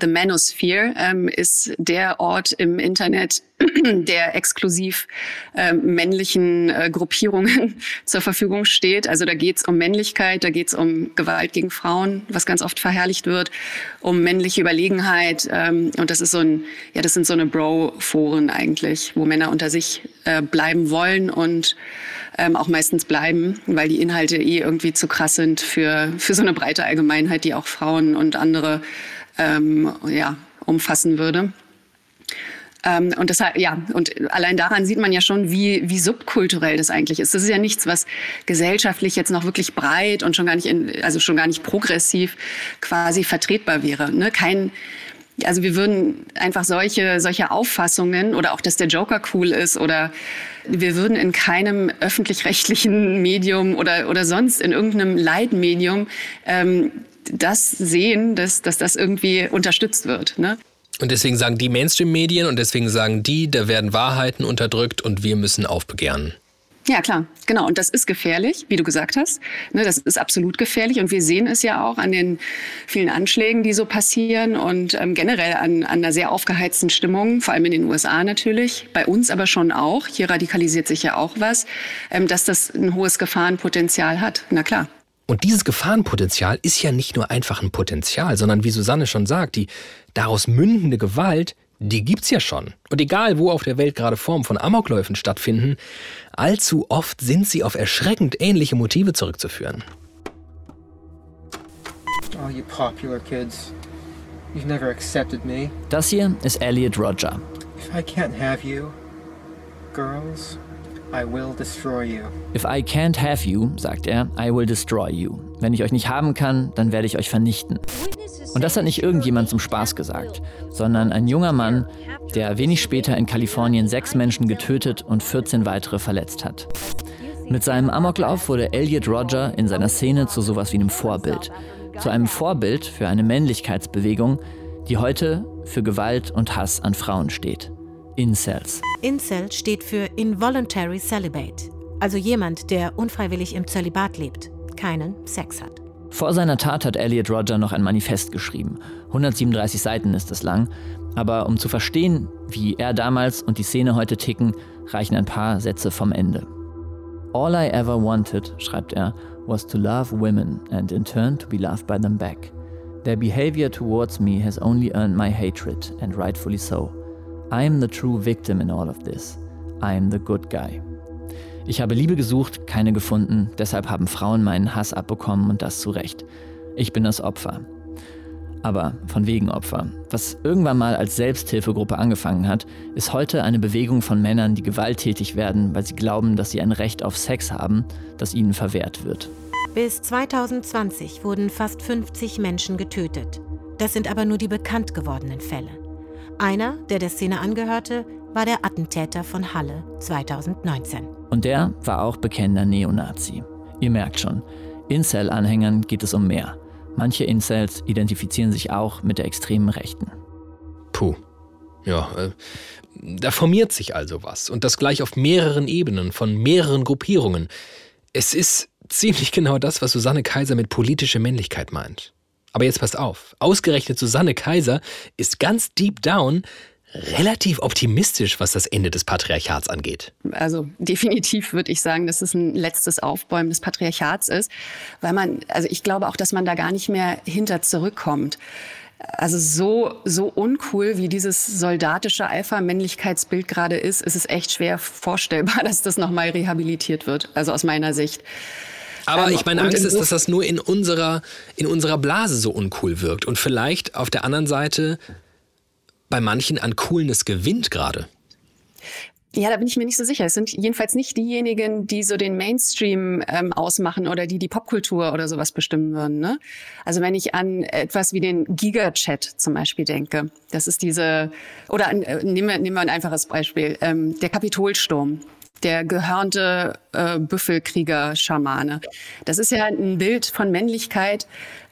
The Manosphere ähm, ist der Ort im Internet, der exklusiv äh, männlichen äh, Gruppierungen zur Verfügung steht. Also da geht es um Männlichkeit, da geht es um Gewalt gegen Frauen, was ganz oft verherrlicht wird, um männliche Überlegenheit. Ähm, und das ist so ein, ja, das sind so eine Bro-Foren eigentlich, wo Männer unter sich äh, bleiben wollen und ähm, auch meistens bleiben, weil die Inhalte eh irgendwie zu krass sind für, für so eine breite Allgemeinheit, die auch Frauen und andere ähm, ja, umfassen würde. Ähm, und deshalb, ja, und allein daran sieht man ja schon, wie, wie subkulturell das eigentlich ist. Das ist ja nichts, was gesellschaftlich jetzt noch wirklich breit und schon gar nicht, in, also schon gar nicht progressiv quasi vertretbar wäre. Ne? Kein, also wir würden einfach solche, solche Auffassungen oder auch, dass der Joker cool ist oder wir würden in keinem öffentlich-rechtlichen Medium oder, oder sonst in irgendeinem Leitmedium ähm, das sehen, dass, dass das irgendwie unterstützt wird. Ne? Und deswegen sagen die Mainstream-Medien und deswegen sagen die, da werden Wahrheiten unterdrückt und wir müssen aufbegehren. Ja, klar, genau. Und das ist gefährlich, wie du gesagt hast. Ne, das ist absolut gefährlich. Und wir sehen es ja auch an den vielen Anschlägen, die so passieren und ähm, generell an, an einer sehr aufgeheizten Stimmung, vor allem in den USA natürlich, bei uns aber schon auch. Hier radikalisiert sich ja auch was, ähm, dass das ein hohes Gefahrenpotenzial hat. Na klar. Und dieses Gefahrenpotenzial ist ja nicht nur einfach ein Potenzial, sondern wie Susanne schon sagt, die daraus mündende Gewalt, die gibt's ja schon. Und egal, wo auf der Welt gerade Formen von Amokläufen stattfinden, allzu oft sind sie auf erschreckend ähnliche Motive zurückzuführen. Oh, you popular kids. You've never accepted me. Das hier ist Elliot Roger. If I can't have you, girls, I will destroy you. If I can't have you, sagt er, I will destroy you. Wenn ich euch nicht haben kann, dann werde ich euch vernichten. Und das hat nicht irgendjemand zum Spaß gesagt, sondern ein junger Mann, der wenig später in Kalifornien sechs Menschen getötet und 14 weitere verletzt hat. Mit seinem Amoklauf wurde Elliot Roger in seiner Szene zu sowas wie einem Vorbild. Zu einem Vorbild für eine Männlichkeitsbewegung, die heute für Gewalt und Hass an Frauen steht. Incels. Incel steht für Involuntary Celibate, also jemand, der unfreiwillig im Zölibat lebt, keinen Sex hat. Vor seiner Tat hat Elliot Roger noch ein Manifest geschrieben. 137 Seiten ist es lang, aber um zu verstehen, wie er damals und die Szene heute ticken, reichen ein paar Sätze vom Ende. All I ever wanted, schreibt er, was to love women and in turn to be loved by them back. Their behavior towards me has only earned my hatred, and rightfully so. I am the true victim in all of this. I am the good guy. Ich habe Liebe gesucht, keine gefunden, deshalb haben Frauen meinen Hass abbekommen und das zu Recht. Ich bin das Opfer. Aber von wegen Opfer. Was irgendwann mal als Selbsthilfegruppe angefangen hat, ist heute eine Bewegung von Männern, die gewalttätig werden, weil sie glauben, dass sie ein Recht auf Sex haben, das ihnen verwehrt wird. Bis 2020 wurden fast 50 Menschen getötet. Das sind aber nur die bekannt gewordenen Fälle. Einer, der der Szene angehörte, war der Attentäter von Halle 2019. Und der war auch bekennender Neonazi. Ihr merkt schon, Incel-Anhängern geht es um mehr. Manche Incels identifizieren sich auch mit der extremen Rechten. Puh. Ja, äh, da formiert sich also was. Und das gleich auf mehreren Ebenen, von mehreren Gruppierungen. Es ist ziemlich genau das, was Susanne Kaiser mit politischer Männlichkeit meint. Aber jetzt passt auf. Ausgerechnet Susanne Kaiser ist ganz deep down relativ optimistisch, was das Ende des Patriarchats angeht. Also definitiv würde ich sagen, dass es ein letztes Aufbäumen des Patriarchats ist, weil man, also ich glaube auch, dass man da gar nicht mehr hinter zurückkommt. Also so, so uncool, wie dieses soldatische Alpha-Männlichkeitsbild gerade ist, ist es echt schwer vorstellbar, dass das nochmal rehabilitiert wird. Also aus meiner Sicht. Aber ähm, ich meine Angst ist, dass das nur in unserer, in unserer Blase so uncool wirkt und vielleicht auf der anderen Seite bei manchen an Coolness gewinnt gerade. Ja, da bin ich mir nicht so sicher. Es sind jedenfalls nicht diejenigen, die so den Mainstream ähm, ausmachen oder die die Popkultur oder sowas bestimmen würden. Ne? Also wenn ich an etwas wie den Giga-Chat zum Beispiel denke, das ist diese, oder an, äh, nehmen, wir, nehmen wir ein einfaches Beispiel, ähm, der Kapitolsturm der gehörnte äh, Büffelkrieger-Schamane. Das ist ja ein Bild von Männlichkeit,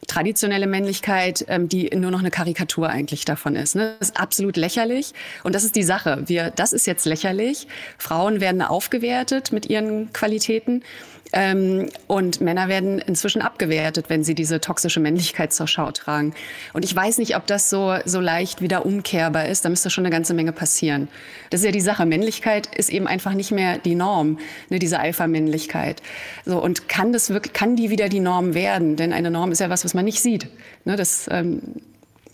traditionelle Männlichkeit, ähm, die nur noch eine Karikatur eigentlich davon ist. Ne? Das ist absolut lächerlich. Und das ist die Sache. Wir, das ist jetzt lächerlich. Frauen werden aufgewertet mit ihren Qualitäten. Ähm, und Männer werden inzwischen abgewertet, wenn sie diese toxische Männlichkeit zur Schau tragen. Und ich weiß nicht, ob das so, so leicht wieder umkehrbar ist. Da müsste schon eine ganze Menge passieren. Das ist ja die Sache. Männlichkeit ist eben einfach nicht mehr die Norm, ne, diese Alpha-Männlichkeit. So, und kann das wirklich, kann die wieder die Norm werden? Denn eine Norm ist ja was, was man nicht sieht. Ne, das, ähm,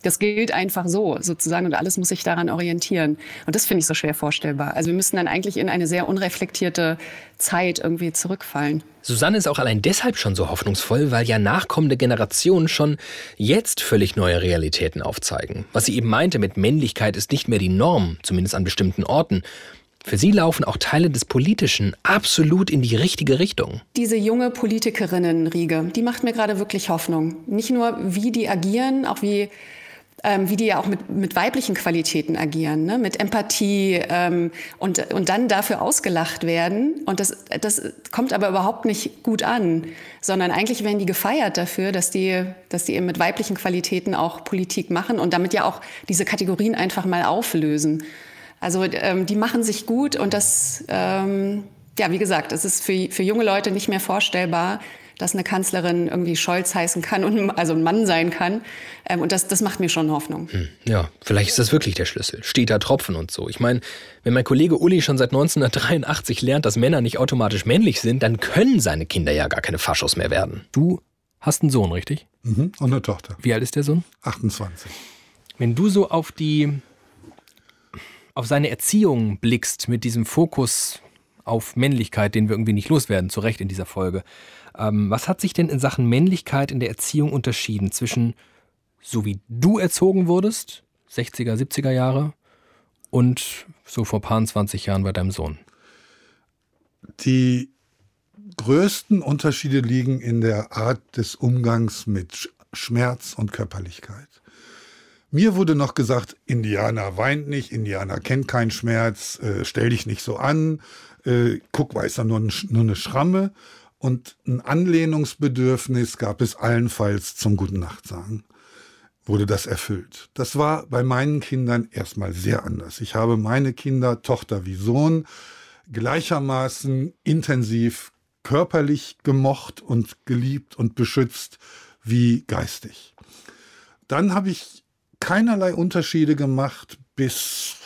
das gilt einfach so sozusagen und alles muss sich daran orientieren. Und das finde ich so schwer vorstellbar. Also wir müssen dann eigentlich in eine sehr unreflektierte Zeit irgendwie zurückfallen. Susanne ist auch allein deshalb schon so hoffnungsvoll, weil ja nachkommende Generationen schon jetzt völlig neue Realitäten aufzeigen. Was sie eben meinte mit Männlichkeit ist nicht mehr die Norm, zumindest an bestimmten Orten. Für sie laufen auch Teile des Politischen absolut in die richtige Richtung. Diese junge Politikerinnenriege, die macht mir gerade wirklich Hoffnung. Nicht nur, wie die agieren, auch wie ähm, wie die ja auch mit, mit weiblichen Qualitäten agieren, ne? mit Empathie ähm, und, und dann dafür ausgelacht werden. Und das, das kommt aber überhaupt nicht gut an, sondern eigentlich werden die gefeiert dafür, dass die, dass die eben mit weiblichen Qualitäten auch Politik machen und damit ja auch diese Kategorien einfach mal auflösen. Also ähm, die machen sich gut und das, ähm, ja, wie gesagt, es ist für, für junge Leute nicht mehr vorstellbar, dass eine Kanzlerin irgendwie Scholz heißen kann und also ein Mann sein kann. Ähm, und das, das macht mir schon Hoffnung. Hm, ja, vielleicht ist das wirklich der Schlüssel. Steter Tropfen und so. Ich meine, wenn mein Kollege Uli schon seit 1983 lernt, dass Männer nicht automatisch männlich sind, dann können seine Kinder ja gar keine Faschos mehr werden. Du hast einen Sohn, richtig? Mhm, und eine Tochter. Wie alt ist der Sohn? 28. Wenn du so auf die auf seine Erziehung blickst mit diesem Fokus auf Männlichkeit, den wir irgendwie nicht loswerden, zu Recht in dieser Folge. Ähm, was hat sich denn in Sachen Männlichkeit in der Erziehung unterschieden zwischen so wie du erzogen wurdest, 60er, 70er Jahre, und so vor paar 20 Jahren bei deinem Sohn? Die größten Unterschiede liegen in der Art des Umgangs mit Schmerz und Körperlichkeit. Mir wurde noch gesagt, Indianer weint nicht, Indianer kennt keinen Schmerz, äh, stell dich nicht so an, äh, guck, war ist da nur, ein, nur eine Schramme. Und ein Anlehnungsbedürfnis gab es allenfalls zum Guten Nacht sagen. Wurde das erfüllt. Das war bei meinen Kindern erstmal sehr anders. Ich habe meine Kinder, Tochter wie Sohn, gleichermaßen intensiv körperlich gemocht und geliebt und beschützt wie geistig. Dann habe ich keinerlei Unterschiede gemacht bis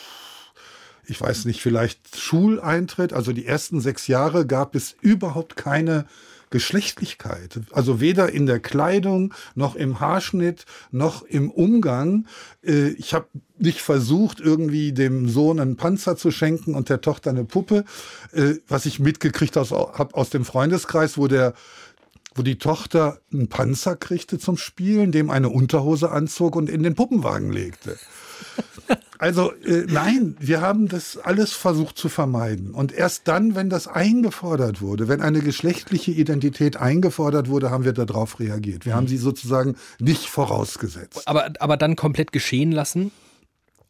ich weiß nicht, vielleicht Schuleintritt, also die ersten sechs Jahre gab es überhaupt keine Geschlechtlichkeit. Also weder in der Kleidung noch im Haarschnitt noch im Umgang. Äh, ich habe nicht versucht, irgendwie dem Sohn einen Panzer zu schenken und der Tochter eine Puppe. Äh, was ich mitgekriegt habe aus dem Freundeskreis, wo der wo die Tochter einen Panzer kriegte zum Spielen, dem eine Unterhose anzog und in den Puppenwagen legte. Also äh, nein, wir haben das alles versucht zu vermeiden. Und erst dann, wenn das eingefordert wurde, wenn eine geschlechtliche Identität eingefordert wurde, haben wir darauf reagiert. Wir haben sie sozusagen nicht vorausgesetzt. Aber, aber dann komplett geschehen lassen?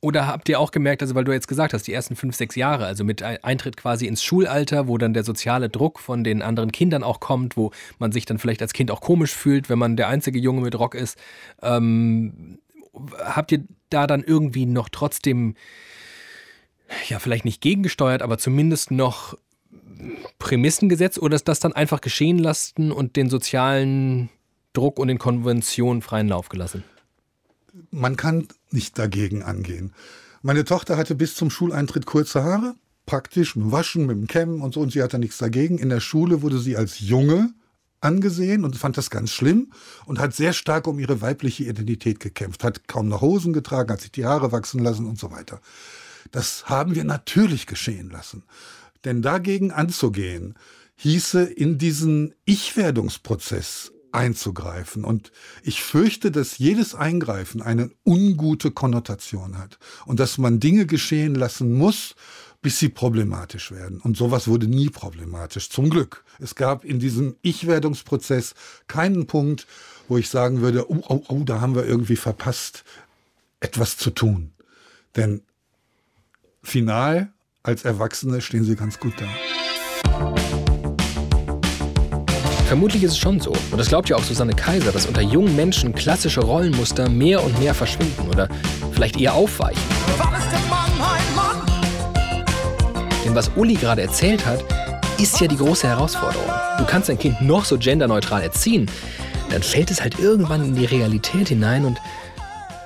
Oder habt ihr auch gemerkt, also weil du jetzt gesagt hast, die ersten fünf, sechs Jahre, also mit Eintritt quasi ins Schulalter, wo dann der soziale Druck von den anderen Kindern auch kommt, wo man sich dann vielleicht als Kind auch komisch fühlt, wenn man der einzige Junge mit Rock ist. Ähm, habt ihr da dann irgendwie noch trotzdem, ja, vielleicht nicht gegengesteuert, aber zumindest noch Prämissen gesetzt oder ist das dann einfach geschehen lassen und den sozialen Druck und den Konventionen freien Lauf gelassen? Man kann nicht dagegen angehen. Meine Tochter hatte bis zum Schuleintritt kurze Haare, praktisch mit dem Waschen, mit dem Kämmen und so, und sie hatte nichts dagegen. In der Schule wurde sie als Junge angesehen und fand das ganz schlimm und hat sehr stark um ihre weibliche Identität gekämpft, hat kaum noch Hosen getragen, hat sich die Haare wachsen lassen und so weiter. Das haben wir natürlich geschehen lassen. Denn dagegen anzugehen, hieße in diesen Ich-Werdungsprozess einzugreifen. Und ich fürchte, dass jedes Eingreifen eine ungute Konnotation hat und dass man Dinge geschehen lassen muss, bis sie problematisch werden. Und sowas wurde nie problematisch, zum Glück. Es gab in diesem Ich-Werdungsprozess keinen Punkt, wo ich sagen würde, oh, oh, oh, da haben wir irgendwie verpasst, etwas zu tun. Denn final, als Erwachsene, stehen sie ganz gut da. Vermutlich ist es schon so, und das glaubt ja auch Susanne Kaiser, dass unter jungen Menschen klassische Rollenmuster mehr und mehr verschwinden oder vielleicht eher aufweichen. Denn was Uli gerade erzählt hat, ist ja die große Herausforderung. Du kannst dein Kind noch so genderneutral erziehen, dann fällt es halt irgendwann in die Realität hinein und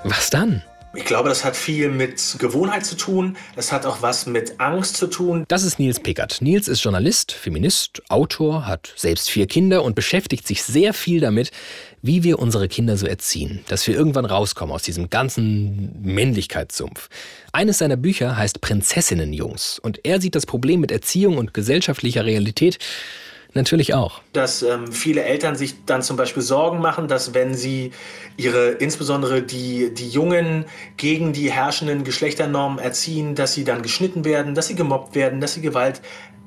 was dann? Ich glaube, das hat viel mit Gewohnheit zu tun. Das hat auch was mit Angst zu tun. Das ist Nils Pickert. Nils ist Journalist, Feminist, Autor, hat selbst vier Kinder und beschäftigt sich sehr viel damit, wie wir unsere Kinder so erziehen, dass wir irgendwann rauskommen aus diesem ganzen Männlichkeitssumpf. Eines seiner Bücher heißt Prinzessinnenjungs und er sieht das Problem mit Erziehung und gesellschaftlicher Realität Natürlich auch. Dass ähm, viele Eltern sich dann zum Beispiel Sorgen machen, dass wenn sie ihre, insbesondere die, die Jungen gegen die herrschenden Geschlechternormen erziehen, dass sie dann geschnitten werden, dass sie gemobbt werden, dass sie Gewalt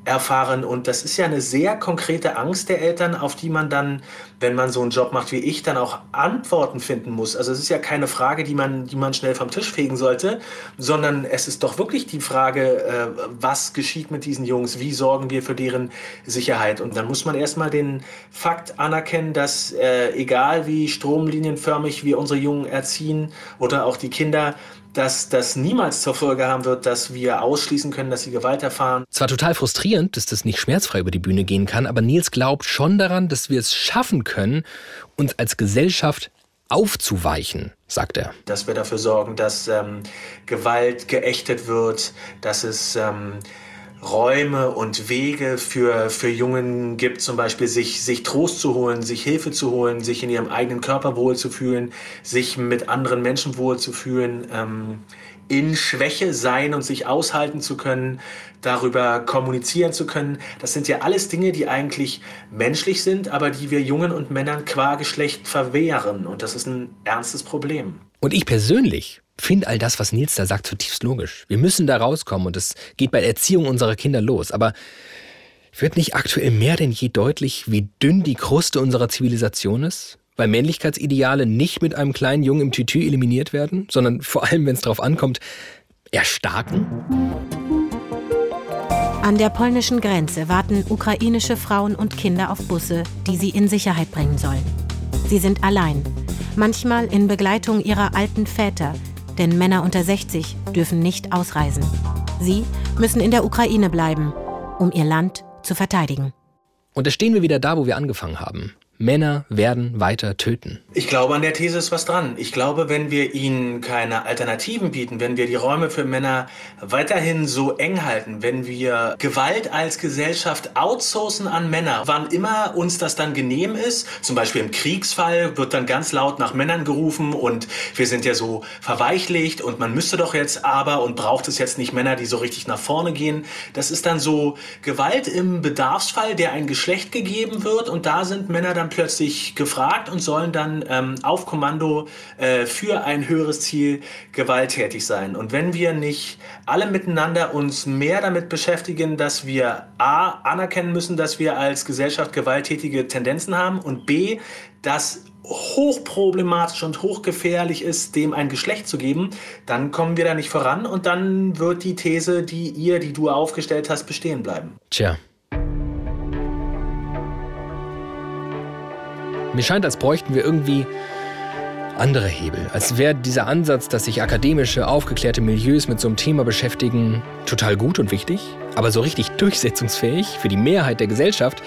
erfahren. Und das ist ja eine sehr konkrete Angst der Eltern, auf die man dann, wenn man so einen Job macht wie ich, dann auch Antworten finden muss. Also es ist ja keine Frage, die man, die man schnell vom Tisch fegen sollte, sondern es ist doch wirklich die Frage, äh, was geschieht mit diesen Jungs? Wie sorgen wir für deren Sicherheit? Und dann muss man erstmal den Fakt anerkennen, dass äh, egal wie stromlinienförmig wir unsere Jungen erziehen oder auch die Kinder, dass das niemals zur Folge haben wird, dass wir ausschließen können, dass sie Gewalt erfahren. Zwar total frustrierend, dass das nicht schmerzfrei über die Bühne gehen kann, aber Nils glaubt schon daran, dass wir es schaffen können, uns als Gesellschaft aufzuweichen, sagt er. Dass wir dafür sorgen, dass ähm, Gewalt geächtet wird, dass es ähm, Räume und Wege für, für Jungen gibt, zum Beispiel sich, sich Trost zu holen, sich Hilfe zu holen, sich in ihrem eigenen Körper wohlzufühlen, sich mit anderen Menschen wohlzufühlen, ähm, in Schwäche sein und sich aushalten zu können, darüber kommunizieren zu können. Das sind ja alles Dinge, die eigentlich menschlich sind, aber die wir Jungen und Männern qua Geschlecht verwehren. Und das ist ein ernstes Problem. Und ich persönlich finde all das, was Nils da sagt, zutiefst logisch. Wir müssen da rauskommen und es geht bei der Erziehung unserer Kinder los. Aber wird nicht aktuell mehr denn je deutlich, wie dünn die Kruste unserer Zivilisation ist? Weil Männlichkeitsideale nicht mit einem kleinen Jungen im Tütü eliminiert werden, sondern vor allem, wenn es darauf ankommt, erstarken? An der polnischen Grenze warten ukrainische Frauen und Kinder auf Busse, die sie in Sicherheit bringen sollen. Sie sind allein, manchmal in Begleitung ihrer alten Väter, denn Männer unter 60 dürfen nicht ausreisen. Sie müssen in der Ukraine bleiben, um ihr Land zu verteidigen. Und da stehen wir wieder da, wo wir angefangen haben. Männer werden weiter töten. Ich glaube, an der These ist was dran. Ich glaube, wenn wir ihnen keine Alternativen bieten, wenn wir die Räume für Männer weiterhin so eng halten, wenn wir Gewalt als Gesellschaft outsourcen an Männer, wann immer uns das dann genehm ist, zum Beispiel im Kriegsfall wird dann ganz laut nach Männern gerufen und wir sind ja so verweichlicht und man müsste doch jetzt aber und braucht es jetzt nicht Männer, die so richtig nach vorne gehen. Das ist dann so Gewalt im Bedarfsfall, der ein Geschlecht gegeben wird und da sind Männer dann dann plötzlich gefragt und sollen dann ähm, auf Kommando äh, für ein höheres Ziel gewalttätig sein. Und wenn wir nicht alle miteinander uns mehr damit beschäftigen, dass wir A anerkennen müssen, dass wir als Gesellschaft gewalttätige Tendenzen haben und B, dass hochproblematisch und hochgefährlich ist, dem ein Geschlecht zu geben, dann kommen wir da nicht voran und dann wird die These, die ihr, die du aufgestellt hast, bestehen bleiben. Tja, Mir scheint, als bräuchten wir irgendwie andere Hebel. Als wäre dieser Ansatz, dass sich akademische, aufgeklärte Milieus mit so einem Thema beschäftigen, total gut und wichtig. Aber so richtig durchsetzungsfähig für die Mehrheit der Gesellschaft,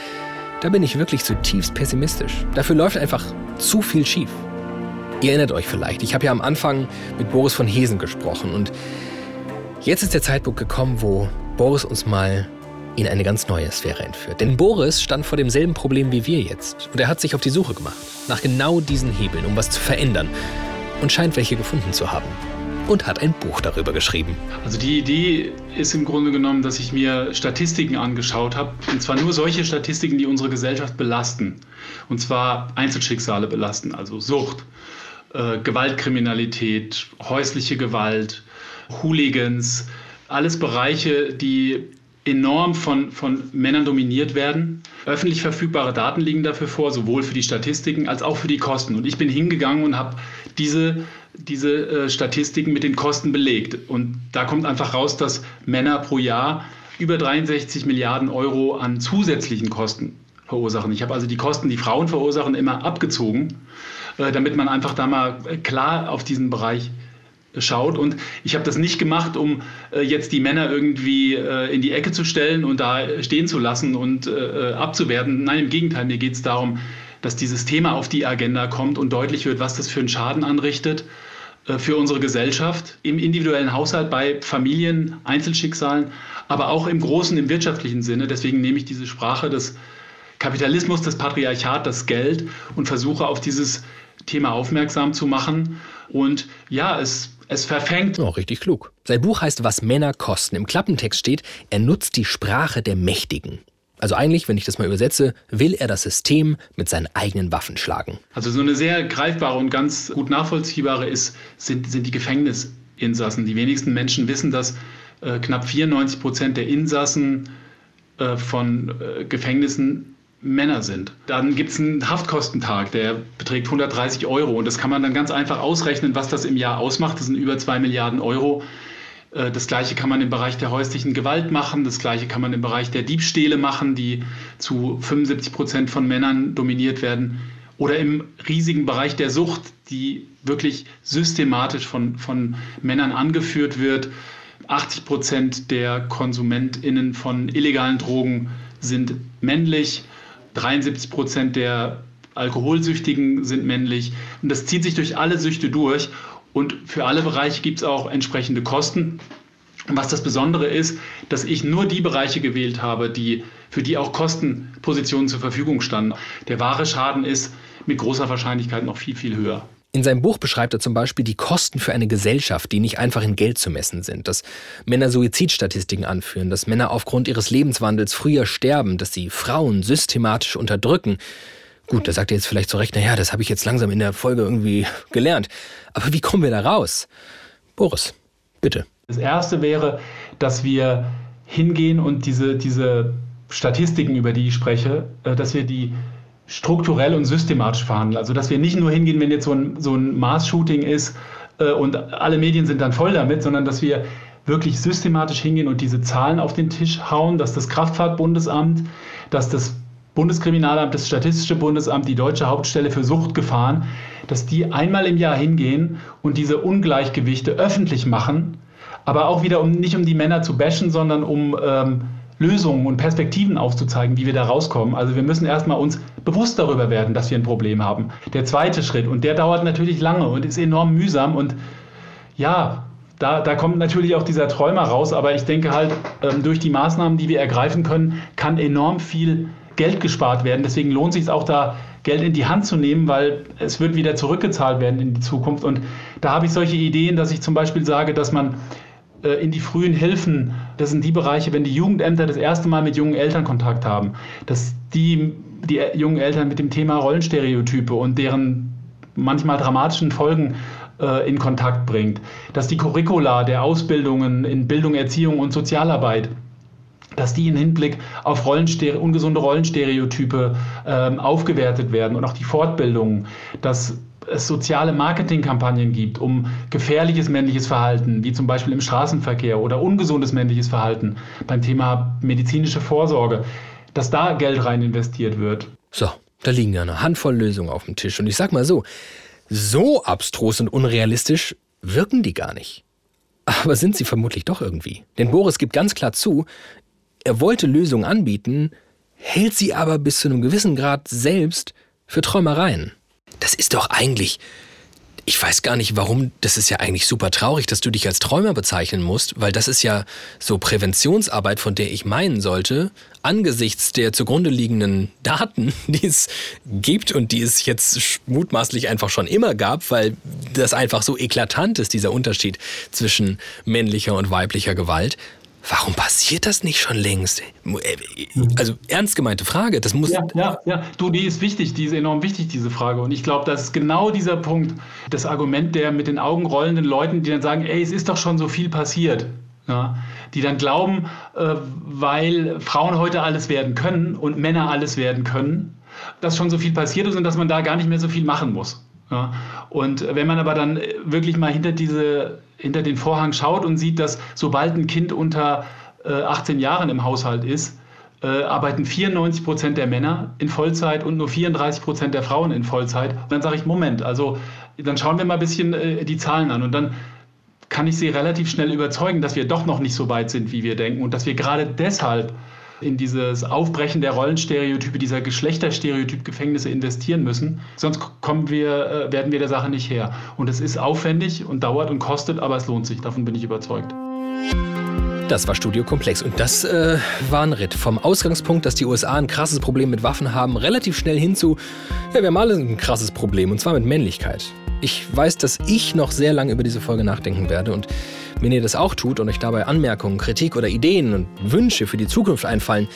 da bin ich wirklich zutiefst pessimistisch. Dafür läuft einfach zu viel schief. Ihr erinnert euch vielleicht, ich habe ja am Anfang mit Boris von Hesen gesprochen und jetzt ist der Zeitpunkt gekommen, wo Boris uns mal in eine ganz neue Sphäre entführt. Denn Boris stand vor demselben Problem wie wir jetzt. Und er hat sich auf die Suche gemacht nach genau diesen Hebeln, um was zu verändern. Und scheint welche gefunden zu haben. Und hat ein Buch darüber geschrieben. Also die Idee ist im Grunde genommen, dass ich mir Statistiken angeschaut habe. Und zwar nur solche Statistiken, die unsere Gesellschaft belasten. Und zwar Einzelschicksale belasten, also Sucht, äh, Gewaltkriminalität, häusliche Gewalt, Hooligans, alles Bereiche, die enorm von, von Männern dominiert werden. Öffentlich verfügbare Daten liegen dafür vor, sowohl für die Statistiken als auch für die Kosten. Und ich bin hingegangen und habe diese, diese äh, Statistiken mit den Kosten belegt. Und da kommt einfach raus, dass Männer pro Jahr über 63 Milliarden Euro an zusätzlichen Kosten verursachen. Ich habe also die Kosten, die Frauen verursachen, immer abgezogen, äh, damit man einfach da mal klar auf diesen Bereich schaut. Und ich habe das nicht gemacht, um äh, jetzt die Männer irgendwie äh, in die Ecke zu stellen und da stehen zu lassen und äh, abzuwerten. Nein, im Gegenteil, mir geht es darum, dass dieses Thema auf die Agenda kommt und deutlich wird, was das für einen Schaden anrichtet äh, für unsere Gesellschaft, im individuellen Haushalt, bei Familien, Einzelschicksalen, aber auch im großen, im wirtschaftlichen Sinne. Deswegen nehme ich diese Sprache des Kapitalismus, das Patriarchat, das Geld und versuche auf dieses Thema aufmerksam zu machen. Und ja, es, es verfängt. Oh, richtig klug. Sein Buch heißt Was Männer kosten. Im Klappentext steht, er nutzt die Sprache der Mächtigen. Also eigentlich, wenn ich das mal übersetze, will er das System mit seinen eigenen Waffen schlagen. Also so eine sehr greifbare und ganz gut nachvollziehbare ist, sind, sind die Gefängnisinsassen. Die wenigsten Menschen wissen, dass äh, knapp 94 Prozent der Insassen äh, von äh, Gefängnissen Männer sind. Dann gibt es einen Haftkostentag, der beträgt 130 Euro. Und das kann man dann ganz einfach ausrechnen, was das im Jahr ausmacht. Das sind über 2 Milliarden Euro. Äh, das gleiche kann man im Bereich der häuslichen Gewalt machen. Das gleiche kann man im Bereich der Diebstähle machen, die zu 75 Prozent von Männern dominiert werden. Oder im riesigen Bereich der Sucht, die wirklich systematisch von, von Männern angeführt wird. 80 Prozent der KonsumentInnen von illegalen Drogen sind männlich. 73 Prozent der Alkoholsüchtigen sind männlich. Und das zieht sich durch alle Süchte durch. Und für alle Bereiche gibt es auch entsprechende Kosten. Und was das Besondere ist, dass ich nur die Bereiche gewählt habe, die, für die auch Kostenpositionen zur Verfügung standen. Der wahre Schaden ist mit großer Wahrscheinlichkeit noch viel, viel höher. In seinem Buch beschreibt er zum Beispiel die Kosten für eine Gesellschaft, die nicht einfach in Geld zu messen sind, dass Männer Suizidstatistiken anführen, dass Männer aufgrund ihres Lebenswandels früher sterben, dass sie Frauen systematisch unterdrücken. Gut, da sagt er jetzt vielleicht zu Recht, naja, das habe ich jetzt langsam in der Folge irgendwie gelernt. Aber wie kommen wir da raus? Boris, bitte. Das Erste wäre, dass wir hingehen und diese, diese Statistiken, über die ich spreche, äh, dass wir die strukturell und systematisch verhandeln. Also dass wir nicht nur hingehen, wenn jetzt so ein, so ein Mars-Shooting ist äh, und alle Medien sind dann voll damit, sondern dass wir wirklich systematisch hingehen und diese Zahlen auf den Tisch hauen, dass das Kraftfahrtbundesamt, dass das Bundeskriminalamt, das Statistische Bundesamt, die Deutsche Hauptstelle für Suchtgefahren, dass die einmal im Jahr hingehen und diese Ungleichgewichte öffentlich machen, aber auch wieder um nicht um die Männer zu bashen, sondern um ähm, Lösungen und Perspektiven aufzuzeigen, wie wir da rauskommen. Also wir müssen erstmal uns bewusst darüber werden, dass wir ein Problem haben. Der zweite Schritt, und der dauert natürlich lange und ist enorm mühsam und ja, da, da kommt natürlich auch dieser Träumer raus, aber ich denke halt, ähm, durch die Maßnahmen, die wir ergreifen können, kann enorm viel Geld gespart werden. Deswegen lohnt es sich auch da, Geld in die Hand zu nehmen, weil es wird wieder zurückgezahlt werden in die Zukunft. Und da habe ich solche Ideen, dass ich zum Beispiel sage, dass man äh, in die frühen Hilfen, das sind die Bereiche, wenn die Jugendämter das erste Mal mit jungen Eltern Kontakt haben, dass die, die jungen Eltern mit dem Thema Rollenstereotype und deren manchmal dramatischen Folgen äh, in Kontakt bringt, dass die Curricula der Ausbildungen in Bildung, Erziehung und Sozialarbeit dass die im Hinblick auf Rollenstere ungesunde Rollenstereotype ähm, aufgewertet werden und auch die Fortbildungen, dass es soziale Marketingkampagnen gibt, um gefährliches männliches Verhalten, wie zum Beispiel im Straßenverkehr oder ungesundes männliches Verhalten beim Thema medizinische Vorsorge, dass da Geld rein investiert wird. So, da liegen ja eine Handvoll Lösungen auf dem Tisch. Und ich sag mal so, so abstrus und unrealistisch wirken die gar nicht. Aber sind sie vermutlich doch irgendwie. Denn Boris gibt ganz klar zu, er wollte Lösungen anbieten, hält sie aber bis zu einem gewissen Grad selbst für Träumereien. Das ist doch eigentlich. Ich weiß gar nicht, warum. Das ist ja eigentlich super traurig, dass du dich als Träumer bezeichnen musst, weil das ist ja so Präventionsarbeit, von der ich meinen sollte, angesichts der zugrunde liegenden Daten, die es gibt und die es jetzt mutmaßlich einfach schon immer gab, weil das einfach so eklatant ist, dieser Unterschied zwischen männlicher und weiblicher Gewalt. Warum passiert das nicht schon längst? Also ernst gemeinte Frage, das muss. Ja, ja, ja. Du, die ist wichtig, die ist enorm wichtig, diese Frage. Und ich glaube, das ist genau dieser Punkt, das Argument der mit den Augen rollenden Leuten, die dann sagen, ey, es ist doch schon so viel passiert. Ja, die dann glauben, äh, weil Frauen heute alles werden können und Männer alles werden können, dass schon so viel passiert ist und dass man da gar nicht mehr so viel machen muss. Ja, und wenn man aber dann wirklich mal hinter diese hinter den Vorhang schaut und sieht, dass sobald ein Kind unter äh, 18 Jahren im Haushalt ist, äh, arbeiten 94 Prozent der Männer in Vollzeit und nur 34 Prozent der Frauen in Vollzeit. Und dann sage ich, Moment, also dann schauen wir mal ein bisschen äh, die Zahlen an und dann kann ich Sie relativ schnell überzeugen, dass wir doch noch nicht so weit sind, wie wir denken und dass wir gerade deshalb in dieses Aufbrechen der Rollenstereotype, dieser Geschlechterstereotyp-Gefängnisse investieren müssen. Sonst kommen wir, äh, werden wir der Sache nicht her. Und es ist aufwendig und dauert und kostet, aber es lohnt sich. Davon bin ich überzeugt. Das war Studio Komplex und das äh, war ein Ritt. Vom Ausgangspunkt, dass die USA ein krasses Problem mit Waffen haben, relativ schnell hin zu, ja, wir haben alle ein krasses Problem und zwar mit Männlichkeit. Ich weiß, dass ich noch sehr lange über diese Folge nachdenken werde und wenn ihr das auch tut und euch dabei Anmerkungen, Kritik oder Ideen und Wünsche für die Zukunft einfallen,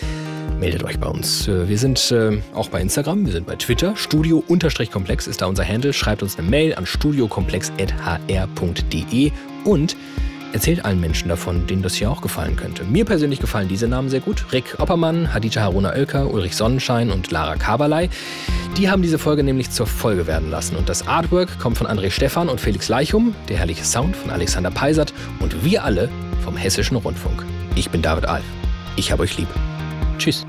meldet euch bei uns. Äh, wir sind äh, auch bei Instagram, wir sind bei Twitter. Studio-Komplex ist da unser Handle. Schreibt uns eine Mail an studiokomplex.hr.de und erzählt allen Menschen davon, denen das hier auch gefallen könnte. Mir persönlich gefallen diese Namen sehr gut. Rick Oppermann, Hadija Haruna Oelker, Ulrich Sonnenschein und Lara Kaberlei. Die haben diese Folge nämlich zur Folge werden lassen. Und das Artwork kommt von André Stephan und Felix Leichum, der herrliche Sound von Alexander Peisert und wir alle vom Hessischen Rundfunk. Ich bin David Alf. Ich habe euch lieb. Tschüss.